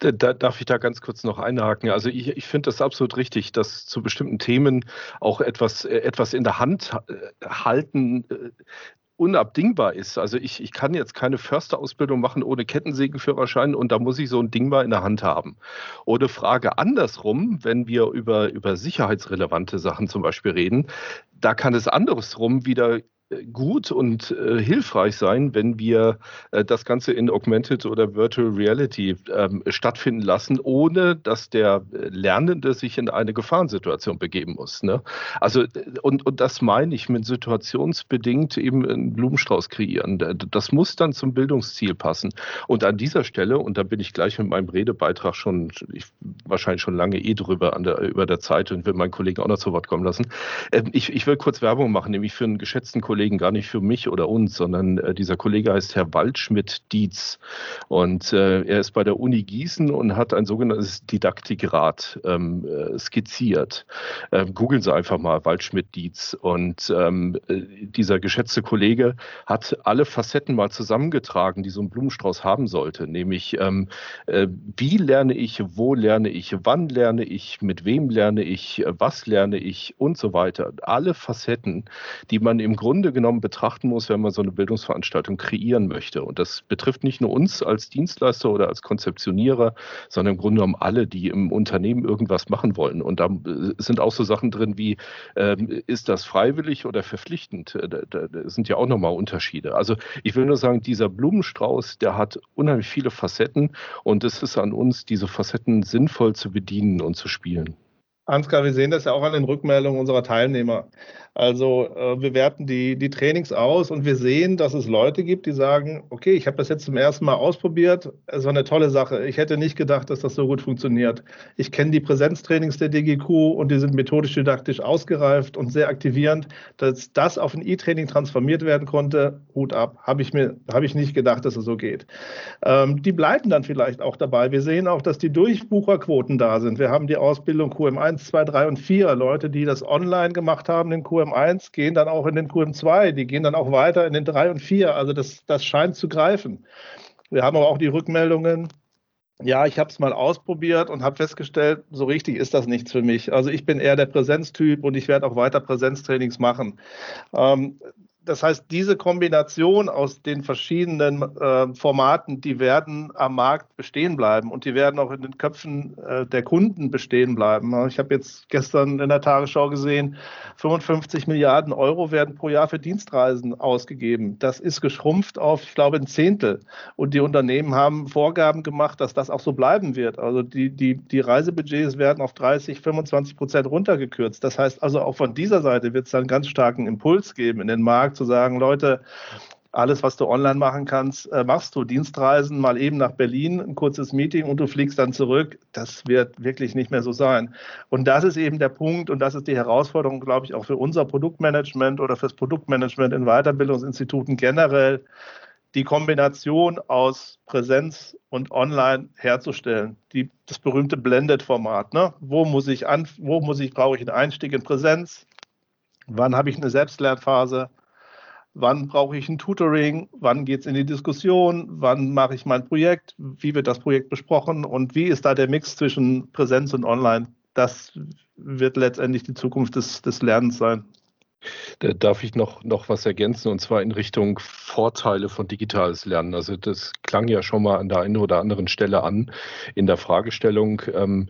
Da, darf ich da ganz kurz noch einhaken? Also ich, ich finde das absolut richtig, dass zu bestimmten Themen auch etwas, äh, etwas in der Hand äh, halten äh, unabdingbar ist. Also ich, ich kann jetzt keine Försterausbildung machen ohne Kettensägenführerschein und da muss ich so ein Ding mal in der Hand haben. Oder Frage andersrum, wenn wir über, über sicherheitsrelevante Sachen zum Beispiel reden, da kann es andersrum wieder gut und äh, hilfreich sein, wenn wir äh, das Ganze in Augmented oder Virtual Reality ähm, stattfinden lassen, ohne dass der Lernende sich in eine Gefahrensituation begeben muss. Ne? Also äh, und, und das meine ich mit situationsbedingt eben einen Blumenstrauß kreieren. Das muss dann zum Bildungsziel passen. Und an dieser Stelle, und da bin ich gleich mit meinem Redebeitrag schon, ich, wahrscheinlich schon lange eh drüber der, über der Zeit und will meinen Kollegen auch noch zu Wort kommen lassen. Äh, ich, ich will kurz Werbung machen, nämlich für einen geschätzten Kollegen, Kollegen, gar nicht für mich oder uns, sondern äh, dieser Kollege heißt Herr Waldschmidt-Dietz. Und äh, er ist bei der Uni Gießen und hat ein sogenanntes Didaktikrad ähm, äh, skizziert. Ähm, googeln Sie einfach mal Waldschmidt-Dietz. Und ähm, äh, dieser geschätzte Kollege hat alle Facetten mal zusammengetragen, die so ein Blumenstrauß haben sollte. Nämlich, ähm, äh, wie lerne ich, wo lerne ich, wann lerne ich, mit wem lerne ich, was lerne ich und so weiter. Alle Facetten, die man im Grunde genommen betrachten muss, wenn man so eine Bildungsveranstaltung kreieren möchte. Und das betrifft nicht nur uns als Dienstleister oder als Konzeptionierer, sondern im Grunde genommen alle, die im Unternehmen irgendwas machen wollen. Und da äh, sind auch so Sachen drin wie, ähm, ist das freiwillig oder verpflichtend? Äh, da, sind ja auch nochmal Unterschiede. Also ich will nur sagen, dieser Blumenstrauß, der hat unheimlich viele Facetten und es ist an uns, diese Facetten sinnvoll zu bedienen und zu spielen. Ansgar, wir sehen das ja auch an den Rückmeldungen unserer Teilnehmer. Also äh, wir werten die, die Trainings aus und wir sehen, dass es Leute gibt, die sagen, okay, ich habe das jetzt zum ersten Mal ausprobiert, es war eine tolle Sache. Ich hätte nicht gedacht, dass das so gut funktioniert. Ich kenne die Präsenztrainings der DGQ und die sind methodisch-didaktisch ausgereift und sehr aktivierend. Dass das auf ein E-Training transformiert werden konnte, Hut ab. Habe ich mir ich nicht gedacht, dass es so geht. Ähm, die bleiben dann vielleicht auch dabei. Wir sehen auch, dass die Durchbucherquoten da sind. Wir haben die Ausbildung QM1, 2, 3 und 4. Leute, die das online gemacht haben, den QM QM1 gehen dann auch in den QM2, die gehen dann auch weiter in den 3 und 4. Also das, das scheint zu greifen. Wir haben aber auch die Rückmeldungen, ja, ich habe es mal ausprobiert und habe festgestellt, so richtig ist das nichts für mich. Also ich bin eher der Präsenztyp und ich werde auch weiter Präsenztrainings machen. Ähm, das heißt, diese Kombination aus den verschiedenen äh, Formaten, die werden am Markt bestehen bleiben und die werden auch in den Köpfen äh, der Kunden bestehen bleiben. Ich habe jetzt gestern in der Tagesschau gesehen, 55 Milliarden Euro werden pro Jahr für Dienstreisen ausgegeben. Das ist geschrumpft auf, ich glaube, ein Zehntel. Und die Unternehmen haben Vorgaben gemacht, dass das auch so bleiben wird. Also die, die, die Reisebudgets werden auf 30, 25 Prozent runtergekürzt. Das heißt also, auch von dieser Seite wird es dann ganz starken Impuls geben in den Markt zu sagen, Leute, alles, was du online machen kannst, äh, machst du. Dienstreisen mal eben nach Berlin, ein kurzes Meeting und du fliegst dann zurück. Das wird wirklich nicht mehr so sein. Und das ist eben der Punkt und das ist die Herausforderung, glaube ich, auch für unser Produktmanagement oder fürs Produktmanagement in Weiterbildungsinstituten generell, die Kombination aus Präsenz und Online herzustellen. Die, das berühmte Blended-Format. Ne? Wo muss ich an, wo muss ich, brauche ich einen Einstieg in Präsenz? Wann habe ich eine Selbstlernphase? Wann brauche ich ein Tutoring, wann geht es in die Diskussion, wann mache ich mein Projekt, wie wird das Projekt besprochen und wie ist da der Mix zwischen Präsenz und Online. Das wird letztendlich die Zukunft des, des Lernens sein. Da darf ich noch, noch was ergänzen und zwar in Richtung Vorteile von digitales Lernen. Also das klang ja schon mal an der einen oder anderen Stelle an in der Fragestellung. Ähm,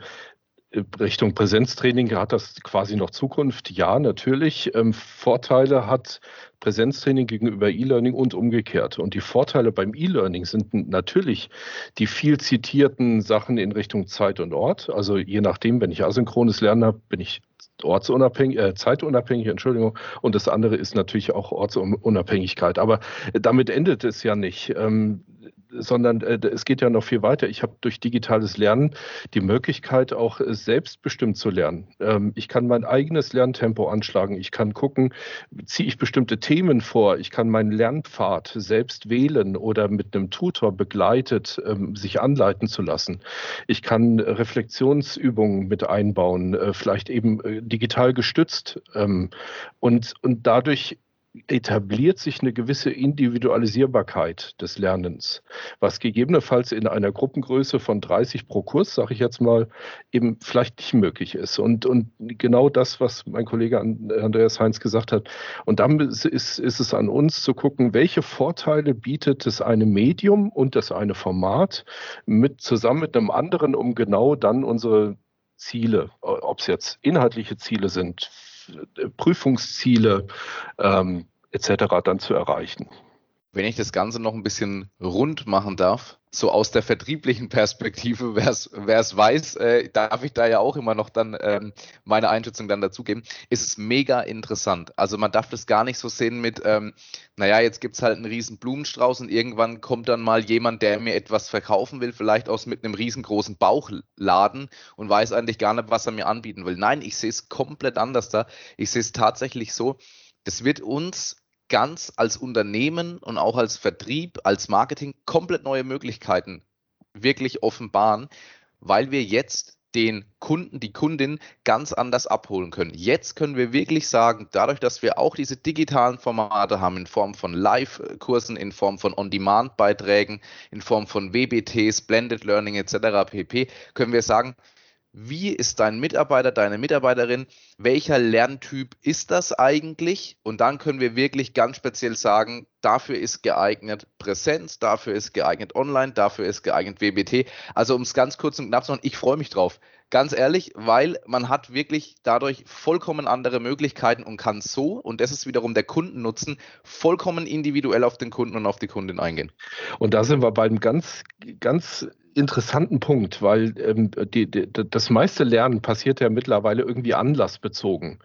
Richtung Präsenztraining hat das quasi noch Zukunft? Ja, natürlich. Ähm, Vorteile hat Präsenztraining gegenüber E-Learning und umgekehrt. Und die Vorteile beim E-Learning sind natürlich die viel zitierten Sachen in Richtung Zeit und Ort. Also je nachdem, wenn ich asynchrones Lernen habe, bin ich ortsunabhängig, äh, zeitunabhängig, Entschuldigung. Und das andere ist natürlich auch Ortsunabhängigkeit. Aber damit endet es ja nicht. Ähm, sondern äh, es geht ja noch viel weiter. Ich habe durch digitales Lernen die Möglichkeit, auch äh, selbstbestimmt zu lernen. Ähm, ich kann mein eigenes Lerntempo anschlagen. Ich kann gucken, ziehe ich bestimmte Themen vor. Ich kann meinen Lernpfad selbst wählen oder mit einem Tutor begleitet ähm, sich anleiten zu lassen. Ich kann Reflexionsübungen mit einbauen, äh, vielleicht eben digital gestützt. Ähm, und, und dadurch etabliert sich eine gewisse Individualisierbarkeit des Lernens, was gegebenenfalls in einer Gruppengröße von 30 pro Kurs, sage ich jetzt mal, eben vielleicht nicht möglich ist. Und, und genau das, was mein Kollege Andreas Heinz gesagt hat. Und dann ist, ist es an uns zu gucken, welche Vorteile bietet das eine Medium und das eine Format mit zusammen mit einem anderen, um genau dann unsere Ziele, ob es jetzt inhaltliche Ziele sind, Prüfungsziele ähm, etc. dann zu erreichen. Wenn ich das Ganze noch ein bisschen rund machen darf, so aus der vertrieblichen Perspektive, wer es weiß, äh, darf ich da ja auch immer noch dann ähm, meine Einschätzung dann dazugeben, ist es mega interessant. Also man darf das gar nicht so sehen mit, ähm, naja, jetzt gibt es halt einen riesen Blumenstrauß und irgendwann kommt dann mal jemand, der mir etwas verkaufen will, vielleicht aus mit einem riesengroßen Bauchladen und weiß eigentlich gar nicht, was er mir anbieten will. Nein, ich sehe es komplett anders da. Ich sehe es tatsächlich so, das wird uns ganz als Unternehmen und auch als Vertrieb, als Marketing komplett neue Möglichkeiten wirklich offenbaren, weil wir jetzt den Kunden, die Kundin ganz anders abholen können. Jetzt können wir wirklich sagen, dadurch, dass wir auch diese digitalen Formate haben in Form von Live-Kursen, in Form von On-Demand-Beiträgen, in Form von WBTs, Blended Learning etc. pp, können wir sagen, wie ist dein Mitarbeiter, deine Mitarbeiterin, welcher Lerntyp ist das eigentlich? Und dann können wir wirklich ganz speziell sagen, dafür ist geeignet Präsenz, dafür ist geeignet Online, dafür ist geeignet WBT. Also um es ganz kurz und knapp zu machen, ich freue mich drauf. Ganz ehrlich, weil man hat wirklich dadurch vollkommen andere Möglichkeiten und kann so, und das ist wiederum der Kundennutzen, vollkommen individuell auf den Kunden und auf die Kundin eingehen. Und da sind wir bei einem ganz, ganz interessanten Punkt, weil ähm, die, die, das meiste Lernen passiert ja mittlerweile irgendwie anlassbezogen.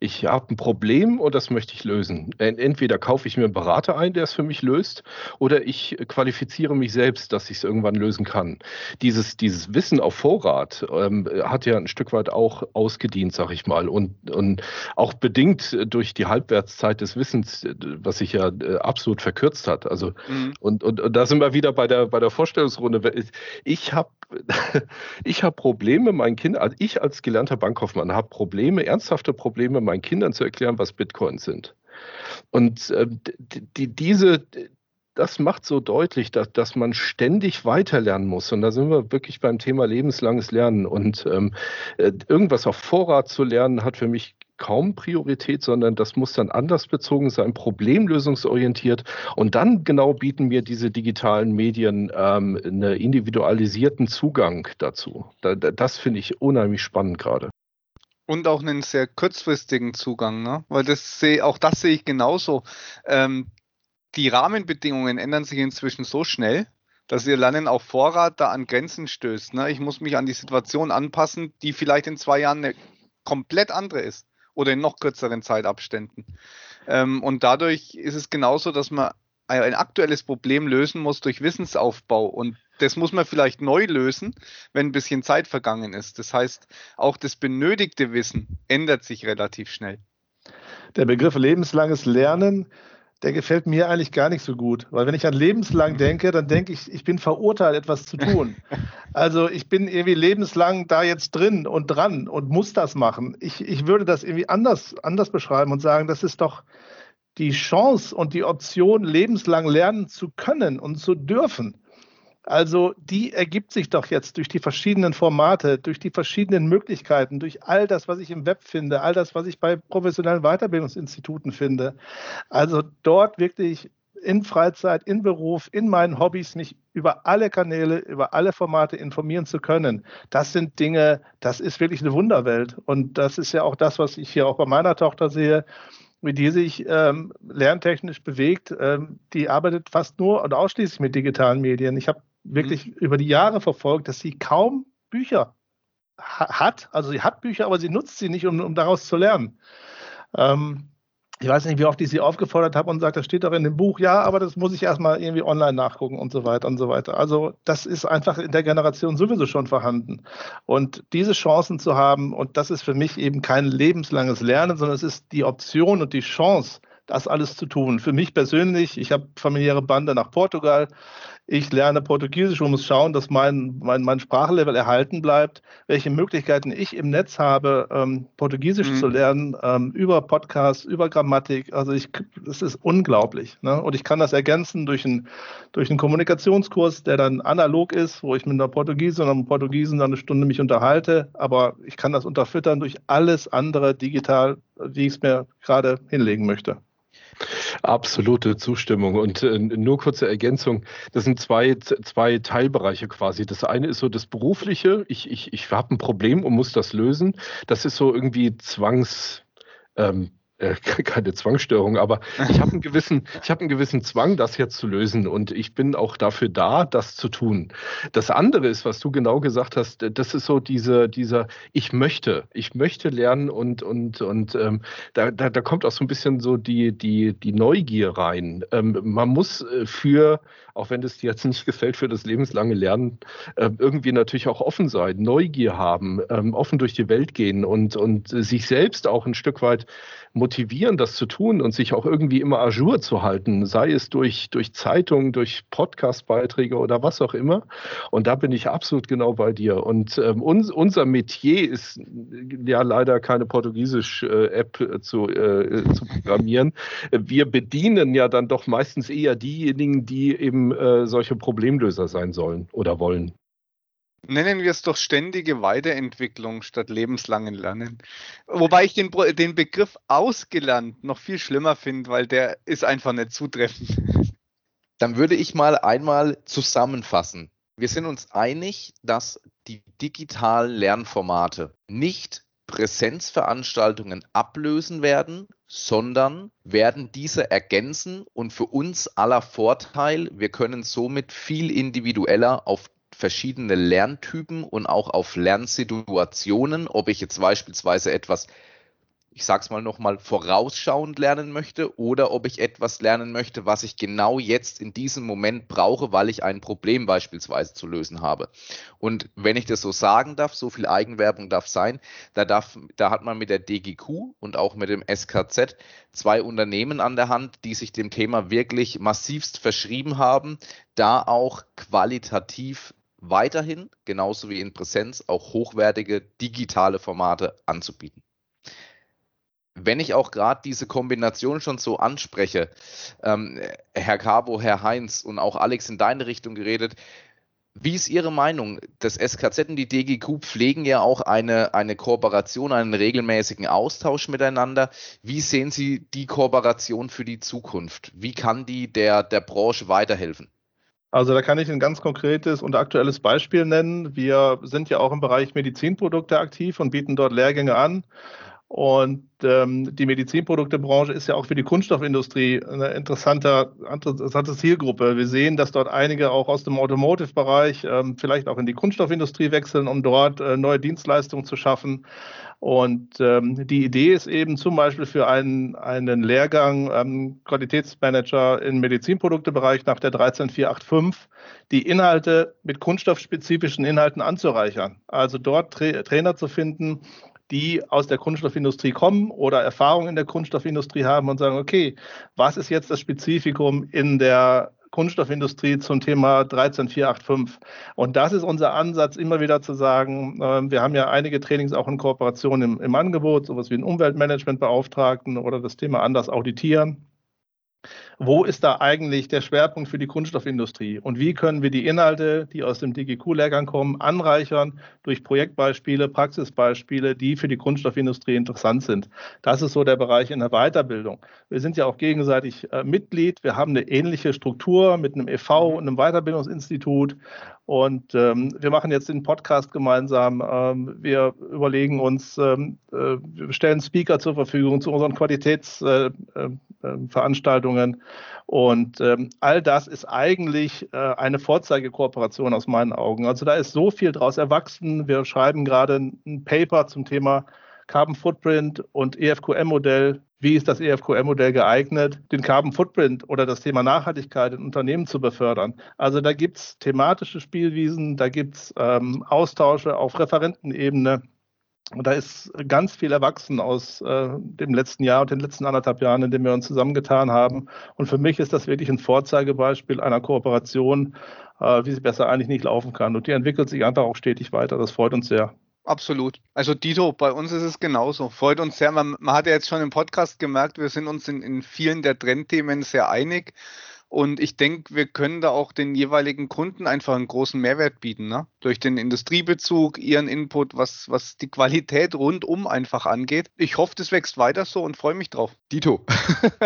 Ich habe ein Problem und das möchte ich lösen. Entweder kaufe ich mir einen Berater ein, der es für mich löst, oder ich qualifiziere mich selbst, dass ich es irgendwann lösen kann. Dieses, dieses Wissen auf Vorrat ähm, hat ja ein Stück weit auch ausgedient, sag ich mal, und, und auch bedingt durch die Halbwertszeit des Wissens, was sich ja äh, absolut verkürzt hat. Also mhm. und, und, und da sind wir wieder bei der bei der Vorstellungsrunde. Ich habe ich habe Probleme, meinen Kindern, also ich als gelernter Bankkaufmann habe Probleme, ernsthafte Probleme, meinen Kindern zu erklären, was Bitcoins sind. Und äh, die, diese, das macht so deutlich, dass, dass man ständig weiterlernen muss. Und da sind wir wirklich beim Thema lebenslanges Lernen. Und ähm, äh, irgendwas auf Vorrat zu lernen, hat für mich kaum Priorität, sondern das muss dann anders bezogen sein, problemlösungsorientiert. Und dann genau bieten mir diese digitalen Medien ähm, einen individualisierten Zugang dazu. Da, das finde ich unheimlich spannend gerade. Und auch einen sehr kurzfristigen Zugang, ne? weil das sehe, auch das sehe ich genauso. Ähm, die Rahmenbedingungen ändern sich inzwischen so schnell, dass ihr Lernen auf Vorrat da an Grenzen stößt. Ne? Ich muss mich an die Situation anpassen, die vielleicht in zwei Jahren eine komplett andere ist oder in noch kürzeren Zeitabständen. Ähm, und dadurch ist es genauso, dass man ein aktuelles Problem lösen muss durch Wissensaufbau. Und das muss man vielleicht neu lösen, wenn ein bisschen Zeit vergangen ist. Das heißt, auch das benötigte Wissen ändert sich relativ schnell. Der Begriff lebenslanges Lernen der gefällt mir eigentlich gar nicht so gut. Weil wenn ich an lebenslang denke, dann denke ich, ich bin verurteilt, etwas zu tun. Also ich bin irgendwie lebenslang da jetzt drin und dran und muss das machen. Ich, ich würde das irgendwie anders, anders beschreiben und sagen, das ist doch die Chance und die Option, lebenslang lernen zu können und zu dürfen. Also die ergibt sich doch jetzt durch die verschiedenen Formate, durch die verschiedenen Möglichkeiten, durch all das, was ich im Web finde, all das, was ich bei professionellen Weiterbildungsinstituten finde. Also dort wirklich in Freizeit, in Beruf, in meinen Hobbys mich über alle Kanäle, über alle Formate informieren zu können. Das sind Dinge, das ist wirklich eine Wunderwelt. Und das ist ja auch das, was ich hier auch bei meiner Tochter sehe wie die sich ähm, lerntechnisch bewegt, ähm, die arbeitet fast nur und ausschließlich mit digitalen Medien. Ich habe wirklich mhm. über die Jahre verfolgt, dass sie kaum Bücher ha hat. Also sie hat Bücher, aber sie nutzt sie nicht, um, um daraus zu lernen. Ähm, ich weiß nicht, wie oft ich sie aufgefordert habe und sagt, das steht doch in dem Buch, ja, aber das muss ich erstmal irgendwie online nachgucken und so weiter und so weiter. Also das ist einfach in der Generation sowieso schon vorhanden. Und diese Chancen zu haben, und das ist für mich eben kein lebenslanges Lernen, sondern es ist die Option und die Chance, das alles zu tun. Für mich persönlich, ich habe familiäre Bande nach Portugal. Ich lerne Portugiesisch und muss schauen, dass mein, mein, mein Sprachlevel erhalten bleibt, welche Möglichkeiten ich im Netz habe, ähm, Portugiesisch mhm. zu lernen, ähm, über Podcasts, über Grammatik. Also ich, das ist unglaublich. Ne? Und ich kann das ergänzen durch einen, durch einen Kommunikationskurs, der dann analog ist, wo ich mit einer Portugiesin oder einem Portugiesen dann eine Stunde mich unterhalte. Aber ich kann das unterfüttern durch alles andere digital, wie ich es mir gerade hinlegen möchte. Absolute Zustimmung. Und äh, nur kurze Ergänzung. Das sind zwei, zwei Teilbereiche quasi. Das eine ist so das Berufliche. Ich, ich, ich habe ein Problem und muss das lösen. Das ist so irgendwie Zwangs. Ähm, äh, keine Zwangsstörung, aber ich habe einen gewissen, ich habe einen gewissen Zwang, das jetzt zu lösen und ich bin auch dafür da, das zu tun. Das andere ist, was du genau gesagt hast, das ist so diese, dieser, ich möchte, ich möchte lernen und und und ähm, da, da, da kommt auch so ein bisschen so die die die Neugier rein. Ähm, man muss äh, für, auch wenn das dir jetzt nicht gefällt, für das lebenslange Lernen äh, irgendwie natürlich auch offen sein, Neugier haben, ähm, offen durch die Welt gehen und und sich selbst auch ein Stück weit motivieren, das zu tun und sich auch irgendwie immer à jour zu halten, sei es durch, durch Zeitungen, durch Podcastbeiträge oder was auch immer. Und da bin ich absolut genau bei dir. Und ähm, uns, unser Metier ist ja leider keine Portugiesisch-App äh, zu, äh, zu programmieren. Wir bedienen ja dann doch meistens eher diejenigen, die eben äh, solche Problemlöser sein sollen oder wollen. Nennen wir es doch ständige Weiterentwicklung statt lebenslangen Lernen. Wobei ich den, den Begriff ausgelernt noch viel schlimmer finde, weil der ist einfach nicht zutreffend. Dann würde ich mal einmal zusammenfassen. Wir sind uns einig, dass die digitalen Lernformate nicht Präsenzveranstaltungen ablösen werden, sondern werden diese ergänzen und für uns aller Vorteil, wir können somit viel individueller auf verschiedene Lerntypen und auch auf Lernsituationen, ob ich jetzt beispielsweise etwas ich sag's mal nochmal, vorausschauend lernen möchte oder ob ich etwas lernen möchte, was ich genau jetzt in diesem Moment brauche, weil ich ein Problem beispielsweise zu lösen habe. Und wenn ich das so sagen darf, so viel Eigenwerbung darf sein, da, darf, da hat man mit der DGQ und auch mit dem SKZ zwei Unternehmen an der Hand, die sich dem Thema wirklich massivst verschrieben haben, da auch qualitativ weiterhin, genauso wie in Präsenz, auch hochwertige digitale Formate anzubieten wenn ich auch gerade diese Kombination schon so anspreche, ähm, Herr Cabo, Herr Heinz und auch Alex in deine Richtung geredet, wie ist Ihre Meinung? Das SKZ und die DGQ pflegen ja auch eine, eine Kooperation, einen regelmäßigen Austausch miteinander. Wie sehen Sie die Kooperation für die Zukunft? Wie kann die der, der Branche weiterhelfen? Also da kann ich ein ganz konkretes und aktuelles Beispiel nennen. Wir sind ja auch im Bereich Medizinprodukte aktiv und bieten dort Lehrgänge an. Und ähm, die Medizinproduktebranche ist ja auch für die Kunststoffindustrie eine interessante, interessante Zielgruppe. Wir sehen, dass dort einige auch aus dem Automotive-Bereich ähm, vielleicht auch in die Kunststoffindustrie wechseln, um dort äh, neue Dienstleistungen zu schaffen. Und ähm, die Idee ist eben zum Beispiel für einen, einen Lehrgang ähm, Qualitätsmanager im Medizinproduktebereich nach der 13485 die Inhalte mit kunststoffspezifischen Inhalten anzureichern. Also dort Tra Trainer zu finden, die aus der Kunststoffindustrie kommen oder Erfahrung in der Kunststoffindustrie haben und sagen, okay, was ist jetzt das Spezifikum in der Kunststoffindustrie zum Thema 13485. Und das ist unser Ansatz, immer wieder zu sagen, äh, wir haben ja einige Trainings auch in Kooperation im, im Angebot, sowas wie einen Umweltmanagementbeauftragten oder das Thema anders auditieren. Wo ist da eigentlich der Schwerpunkt für die Kunststoffindustrie? Und wie können wir die Inhalte, die aus dem DGQ-Lehrgang kommen, anreichern durch Projektbeispiele, Praxisbeispiele, die für die Kunststoffindustrie interessant sind? Das ist so der Bereich in der Weiterbildung. Wir sind ja auch gegenseitig äh, Mitglied. Wir haben eine ähnliche Struktur mit einem EV und einem Weiterbildungsinstitut. Und ähm, wir machen jetzt den Podcast gemeinsam. Ähm, wir überlegen uns, ähm, äh, wir stellen Speaker zur Verfügung zu unseren Qualitätsveranstaltungen. Äh, äh, und ähm, all das ist eigentlich äh, eine Vorzeigekooperation aus meinen Augen. Also da ist so viel draus erwachsen. Wir schreiben gerade ein Paper zum Thema Carbon Footprint und EFQM-Modell wie ist das EFQM-Modell geeignet, den Carbon Footprint oder das Thema Nachhaltigkeit in Unternehmen zu befördern. Also da gibt es thematische Spielwiesen, da gibt es ähm, Austausche auf Referentenebene. Und da ist ganz viel erwachsen aus äh, dem letzten Jahr und den letzten anderthalb Jahren, in denen wir uns zusammengetan haben. Und für mich ist das wirklich ein Vorzeigebeispiel einer Kooperation, äh, wie sie besser eigentlich nicht laufen kann. Und die entwickelt sich einfach auch stetig weiter. Das freut uns sehr. Absolut. Also Dito, bei uns ist es genauso. Freut uns sehr. Man, man hat ja jetzt schon im Podcast gemerkt, wir sind uns in, in vielen der Trendthemen sehr einig. Und ich denke, wir können da auch den jeweiligen Kunden einfach einen großen Mehrwert bieten, ne? Durch den Industriebezug, ihren Input, was, was die Qualität rundum einfach angeht. Ich hoffe, das wächst weiter so und freue mich drauf. Dito.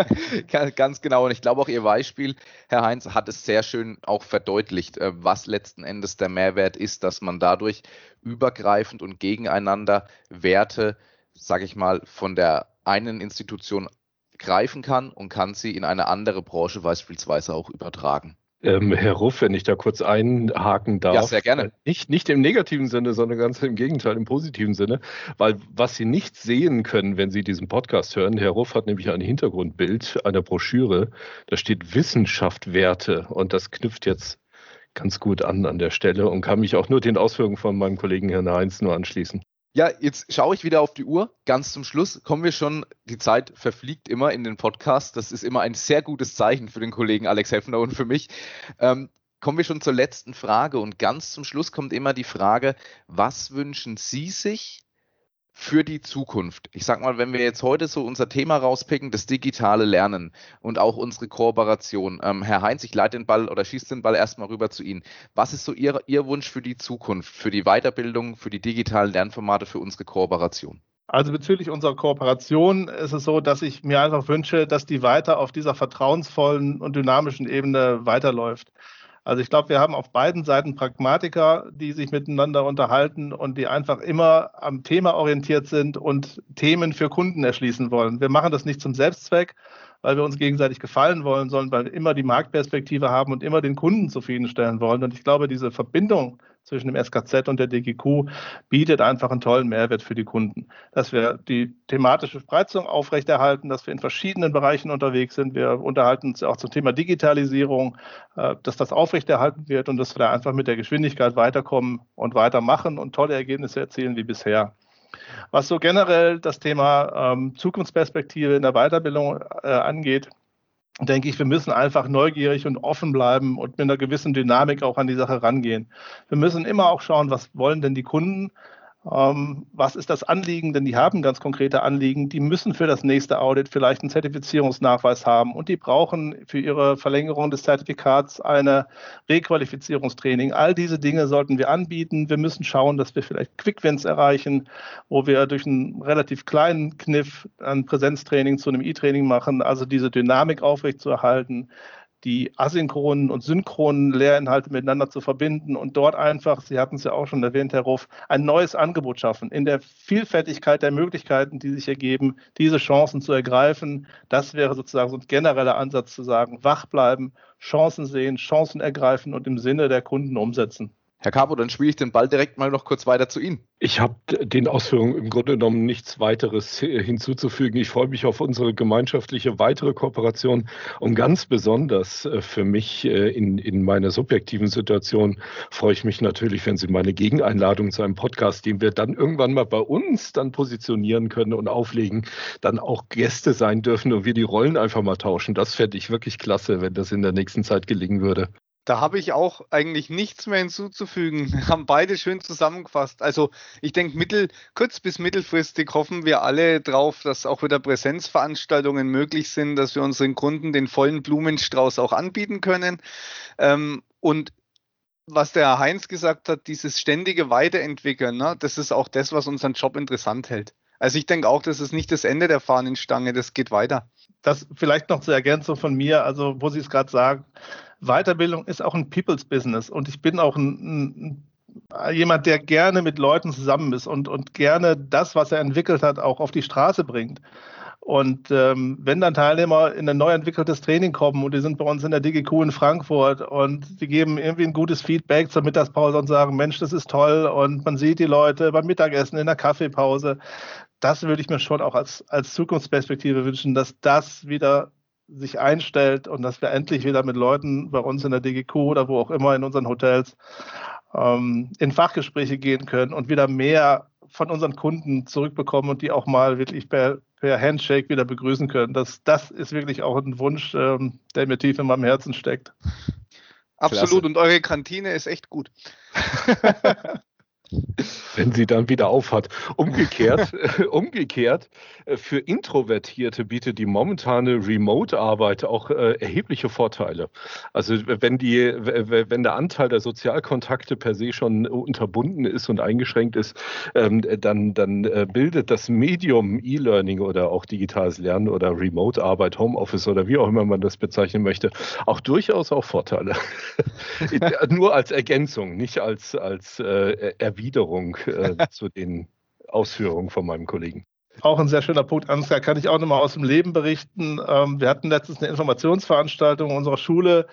Ganz genau. Und ich glaube auch Ihr Beispiel, Herr Heinz, hat es sehr schön auch verdeutlicht, äh, was letzten Endes der Mehrwert ist, dass man dadurch übergreifend und gegeneinander Werte, sage ich mal, von der einen Institution greifen kann und kann sie in eine andere Branche beispielsweise auch übertragen. Ähm, Herr Ruff, wenn ich da kurz einhaken darf. Ja, sehr gerne. Nicht, nicht im negativen Sinne, sondern ganz im Gegenteil, im positiven Sinne. Weil was Sie nicht sehen können, wenn Sie diesen Podcast hören, Herr Ruff hat nämlich ein Hintergrundbild einer Broschüre. Da steht Wissenschaft, Werte. Und das knüpft jetzt ganz gut an an der Stelle und kann mich auch nur den Ausführungen von meinem Kollegen Herrn Heinz nur anschließen. Ja, jetzt schaue ich wieder auf die Uhr. Ganz zum Schluss kommen wir schon. Die Zeit verfliegt immer in den Podcast. Das ist immer ein sehr gutes Zeichen für den Kollegen Alex Heffner und für mich. Ähm, kommen wir schon zur letzten Frage. Und ganz zum Schluss kommt immer die Frage, was wünschen Sie sich für die Zukunft? Ich sag mal, wenn wir jetzt heute so unser Thema rauspicken, das digitale Lernen und auch unsere Kooperation. Ähm, Herr Heinz, ich leite den Ball oder schieße den Ball erstmal rüber zu Ihnen. Was ist so Ihr, Ihr Wunsch für die Zukunft, für die Weiterbildung, für die digitalen Lernformate, für unsere Kooperation? Also bezüglich unserer Kooperation ist es so, dass ich mir einfach wünsche, dass die weiter auf dieser vertrauensvollen und dynamischen Ebene weiterläuft. Also ich glaube, wir haben auf beiden Seiten Pragmatiker, die sich miteinander unterhalten und die einfach immer am Thema orientiert sind und Themen für Kunden erschließen wollen. Wir machen das nicht zum Selbstzweck, weil wir uns gegenseitig gefallen wollen, sondern weil wir immer die Marktperspektive haben und immer den Kunden zufriedenstellen wollen. Und ich glaube, diese Verbindung zwischen dem SKZ und der DGQ bietet einfach einen tollen Mehrwert für die Kunden. Dass wir die thematische Spreizung aufrechterhalten, dass wir in verschiedenen Bereichen unterwegs sind. Wir unterhalten uns auch zum Thema Digitalisierung, äh, dass das aufrechterhalten wird und dass wir da einfach mit der Geschwindigkeit weiterkommen und weitermachen und tolle Ergebnisse erzielen wie bisher. Was so generell das Thema ähm, Zukunftsperspektive in der Weiterbildung äh, angeht, denke ich, wir müssen einfach neugierig und offen bleiben und mit einer gewissen Dynamik auch an die Sache rangehen. Wir müssen immer auch schauen, was wollen denn die Kunden was ist das Anliegen? Denn die haben ganz konkrete Anliegen. Die müssen für das nächste Audit vielleicht einen Zertifizierungsnachweis haben und die brauchen für ihre Verlängerung des Zertifikats eine Requalifizierungstraining. All diese Dinge sollten wir anbieten. Wir müssen schauen, dass wir vielleicht Quick-Wins erreichen, wo wir durch einen relativ kleinen Kniff ein Präsenztraining zu einem E-Training machen, also diese Dynamik aufrechtzuerhalten die asynchronen und synchronen Lehrinhalte miteinander zu verbinden und dort einfach, Sie hatten es ja auch schon erwähnt, Herr Ruff, ein neues Angebot schaffen, in der Vielfältigkeit der Möglichkeiten, die sich ergeben, diese Chancen zu ergreifen. Das wäre sozusagen so ein genereller Ansatz zu sagen, wach bleiben, Chancen sehen, Chancen ergreifen und im Sinne der Kunden umsetzen. Herr Cabo, dann spiele ich den Ball direkt mal noch kurz weiter zu Ihnen. Ich habe den Ausführungen im Grunde genommen nichts weiteres hinzuzufügen. Ich freue mich auf unsere gemeinschaftliche weitere Kooperation und ganz besonders äh, für mich äh, in, in meiner subjektiven Situation freue ich mich natürlich, wenn Sie meine Gegeneinladung zu einem Podcast, den wir dann irgendwann mal bei uns dann positionieren können und auflegen, dann auch Gäste sein dürfen und wir die Rollen einfach mal tauschen. Das fände ich wirklich klasse, wenn das in der nächsten Zeit gelingen würde. Da habe ich auch eigentlich nichts mehr hinzuzufügen. Wir haben beide schön zusammengefasst. Also ich denke, mittel, kurz bis mittelfristig hoffen wir alle drauf, dass auch wieder Präsenzveranstaltungen möglich sind, dass wir unseren Kunden den vollen Blumenstrauß auch anbieten können. Ähm, und was der Herr Heinz gesagt hat, dieses ständige Weiterentwickeln, ne, das ist auch das, was unseren Job interessant hält. Also ich denke auch, das ist nicht das Ende der Fahnenstange, das geht weiter. Das vielleicht noch zur Ergänzung von mir, also wo Sie es gerade sagen, Weiterbildung ist auch ein People's Business und ich bin auch ein, ein, jemand, der gerne mit Leuten zusammen ist und, und gerne das, was er entwickelt hat, auch auf die Straße bringt. Und ähm, wenn dann Teilnehmer in ein neu entwickeltes Training kommen und die sind bei uns in der DGQ in Frankfurt und die geben irgendwie ein gutes Feedback zur Mittagspause und sagen, Mensch, das ist toll und man sieht die Leute beim Mittagessen in der Kaffeepause, das würde ich mir schon auch als, als Zukunftsperspektive wünschen, dass das wieder sich einstellt und dass wir endlich wieder mit Leuten bei uns in der DGQ oder wo auch immer in unseren Hotels ähm, in Fachgespräche gehen können und wieder mehr von unseren Kunden zurückbekommen und die auch mal wirklich per, per Handshake wieder begrüßen können. Das, das ist wirklich auch ein Wunsch, ähm, der mir tief in meinem Herzen steckt. Absolut. Klasse. Und eure Kantine ist echt gut. Wenn sie dann wieder aufhat. Umgekehrt, umgekehrt, äh, für Introvertierte bietet die momentane Remote-Arbeit auch äh, erhebliche Vorteile. Also wenn, die, wenn der Anteil der Sozialkontakte per se schon unterbunden ist und eingeschränkt ist, ähm, dann, dann äh, bildet das Medium E-Learning oder auch digitales Lernen oder Remote-Arbeit, Homeoffice oder wie auch immer man das bezeichnen möchte, auch durchaus auch Vorteile. Nur als Ergänzung, nicht als, als äh, Erwiderung äh, zu den Ausführungen von meinem Kollegen. Auch ein sehr schöner Punkt, Ansgar, kann ich auch nochmal aus dem Leben berichten. Ähm, wir hatten letztens eine Informationsveranstaltung unserer Schule,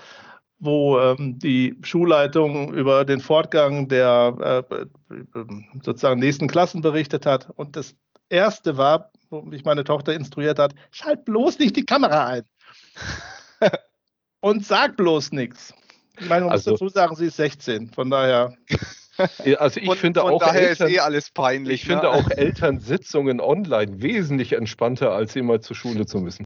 wo ähm, die Schulleitung über den Fortgang der äh, sozusagen nächsten Klassen berichtet hat. Und das erste war, wo mich meine Tochter instruiert hat, schalt bloß nicht die Kamera ein. und sag bloß nichts. Ich meine, man also, muss dazu sagen, sie ist 16. Von daher. Also ich von, finde von auch daher Eltern, ist eh alles peinlich. Ich ne? finde auch Elternsitzungen online wesentlich entspannter, als immer zur Schule zu müssen.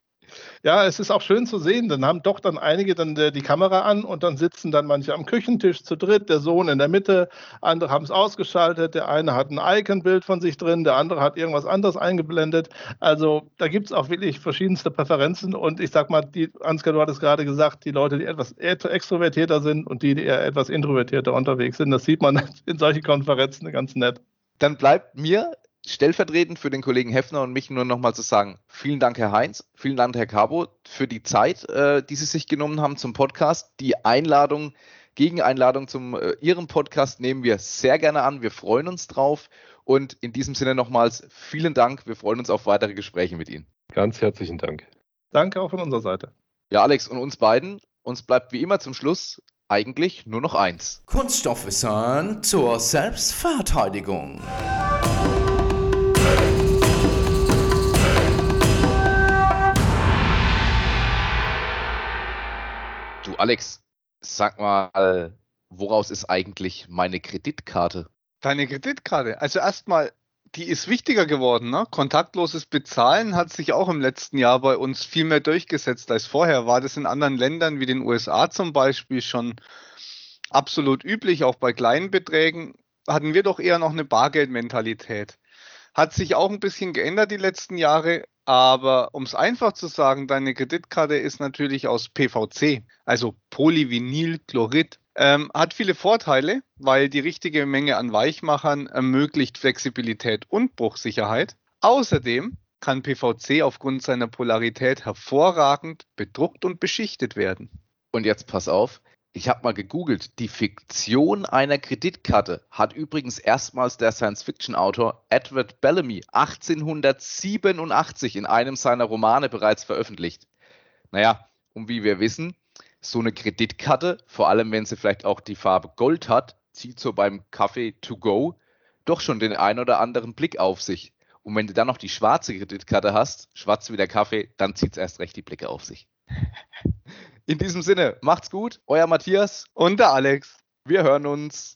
Ja, es ist auch schön zu sehen. Dann haben doch dann einige dann die Kamera an und dann sitzen dann manche am Küchentisch zu dritt, der Sohn in der Mitte, andere haben es ausgeschaltet, der eine hat ein Icon-Bild von sich drin, der andere hat irgendwas anderes eingeblendet. Also da gibt es auch wirklich verschiedenste Präferenzen und ich sag mal, die, Ansgar, du hattest gerade gesagt, die Leute, die etwas extrovertierter sind und die, die eher etwas introvertierter unterwegs sind, das sieht man in solchen Konferenzen ganz nett. Dann bleibt mir stellvertretend für den Kollegen Heffner und mich nur nochmal zu sagen, vielen Dank, Herr Heinz, vielen Dank, Herr Cabo, für die Zeit, äh, die Sie sich genommen haben zum Podcast. Die Einladung, Gegeneinladung zum äh, Ihrem Podcast nehmen wir sehr gerne an. Wir freuen uns drauf. Und in diesem Sinne nochmals vielen Dank. Wir freuen uns auf weitere Gespräche mit Ihnen. Ganz herzlichen Dank. Danke auch von unserer Seite. Ja, Alex, und uns beiden, uns bleibt wie immer zum Schluss eigentlich nur noch eins. Kunststoffwissern zur Selbstverteidigung. Alex, sag mal, woraus ist eigentlich meine Kreditkarte? Deine Kreditkarte. Also erstmal, die ist wichtiger geworden. Ne? Kontaktloses Bezahlen hat sich auch im letzten Jahr bei uns viel mehr durchgesetzt als vorher. War das in anderen Ländern wie den USA zum Beispiel schon absolut üblich, auch bei kleinen Beträgen, hatten wir doch eher noch eine Bargeldmentalität. Hat sich auch ein bisschen geändert die letzten Jahre, aber um es einfach zu sagen, deine Kreditkarte ist natürlich aus PVC, also Polyvinylchlorid. Ähm, hat viele Vorteile, weil die richtige Menge an Weichmachern ermöglicht Flexibilität und Bruchsicherheit. Außerdem kann PVC aufgrund seiner Polarität hervorragend bedruckt und beschichtet werden. Und jetzt pass auf, ich habe mal gegoogelt. Die Fiktion einer Kreditkarte hat übrigens erstmals der Science-Fiction-Autor Edward Bellamy 1887 in einem seiner Romane bereits veröffentlicht. Naja, und wie wir wissen, so eine Kreditkarte, vor allem wenn sie vielleicht auch die Farbe Gold hat, zieht so beim Kaffee to go doch schon den ein oder anderen Blick auf sich. Und wenn du dann noch die schwarze Kreditkarte hast, schwarz wie der Kaffee, dann zieht es erst recht die Blicke auf sich. In diesem Sinne, macht's gut, euer Matthias und der Alex. Wir hören uns.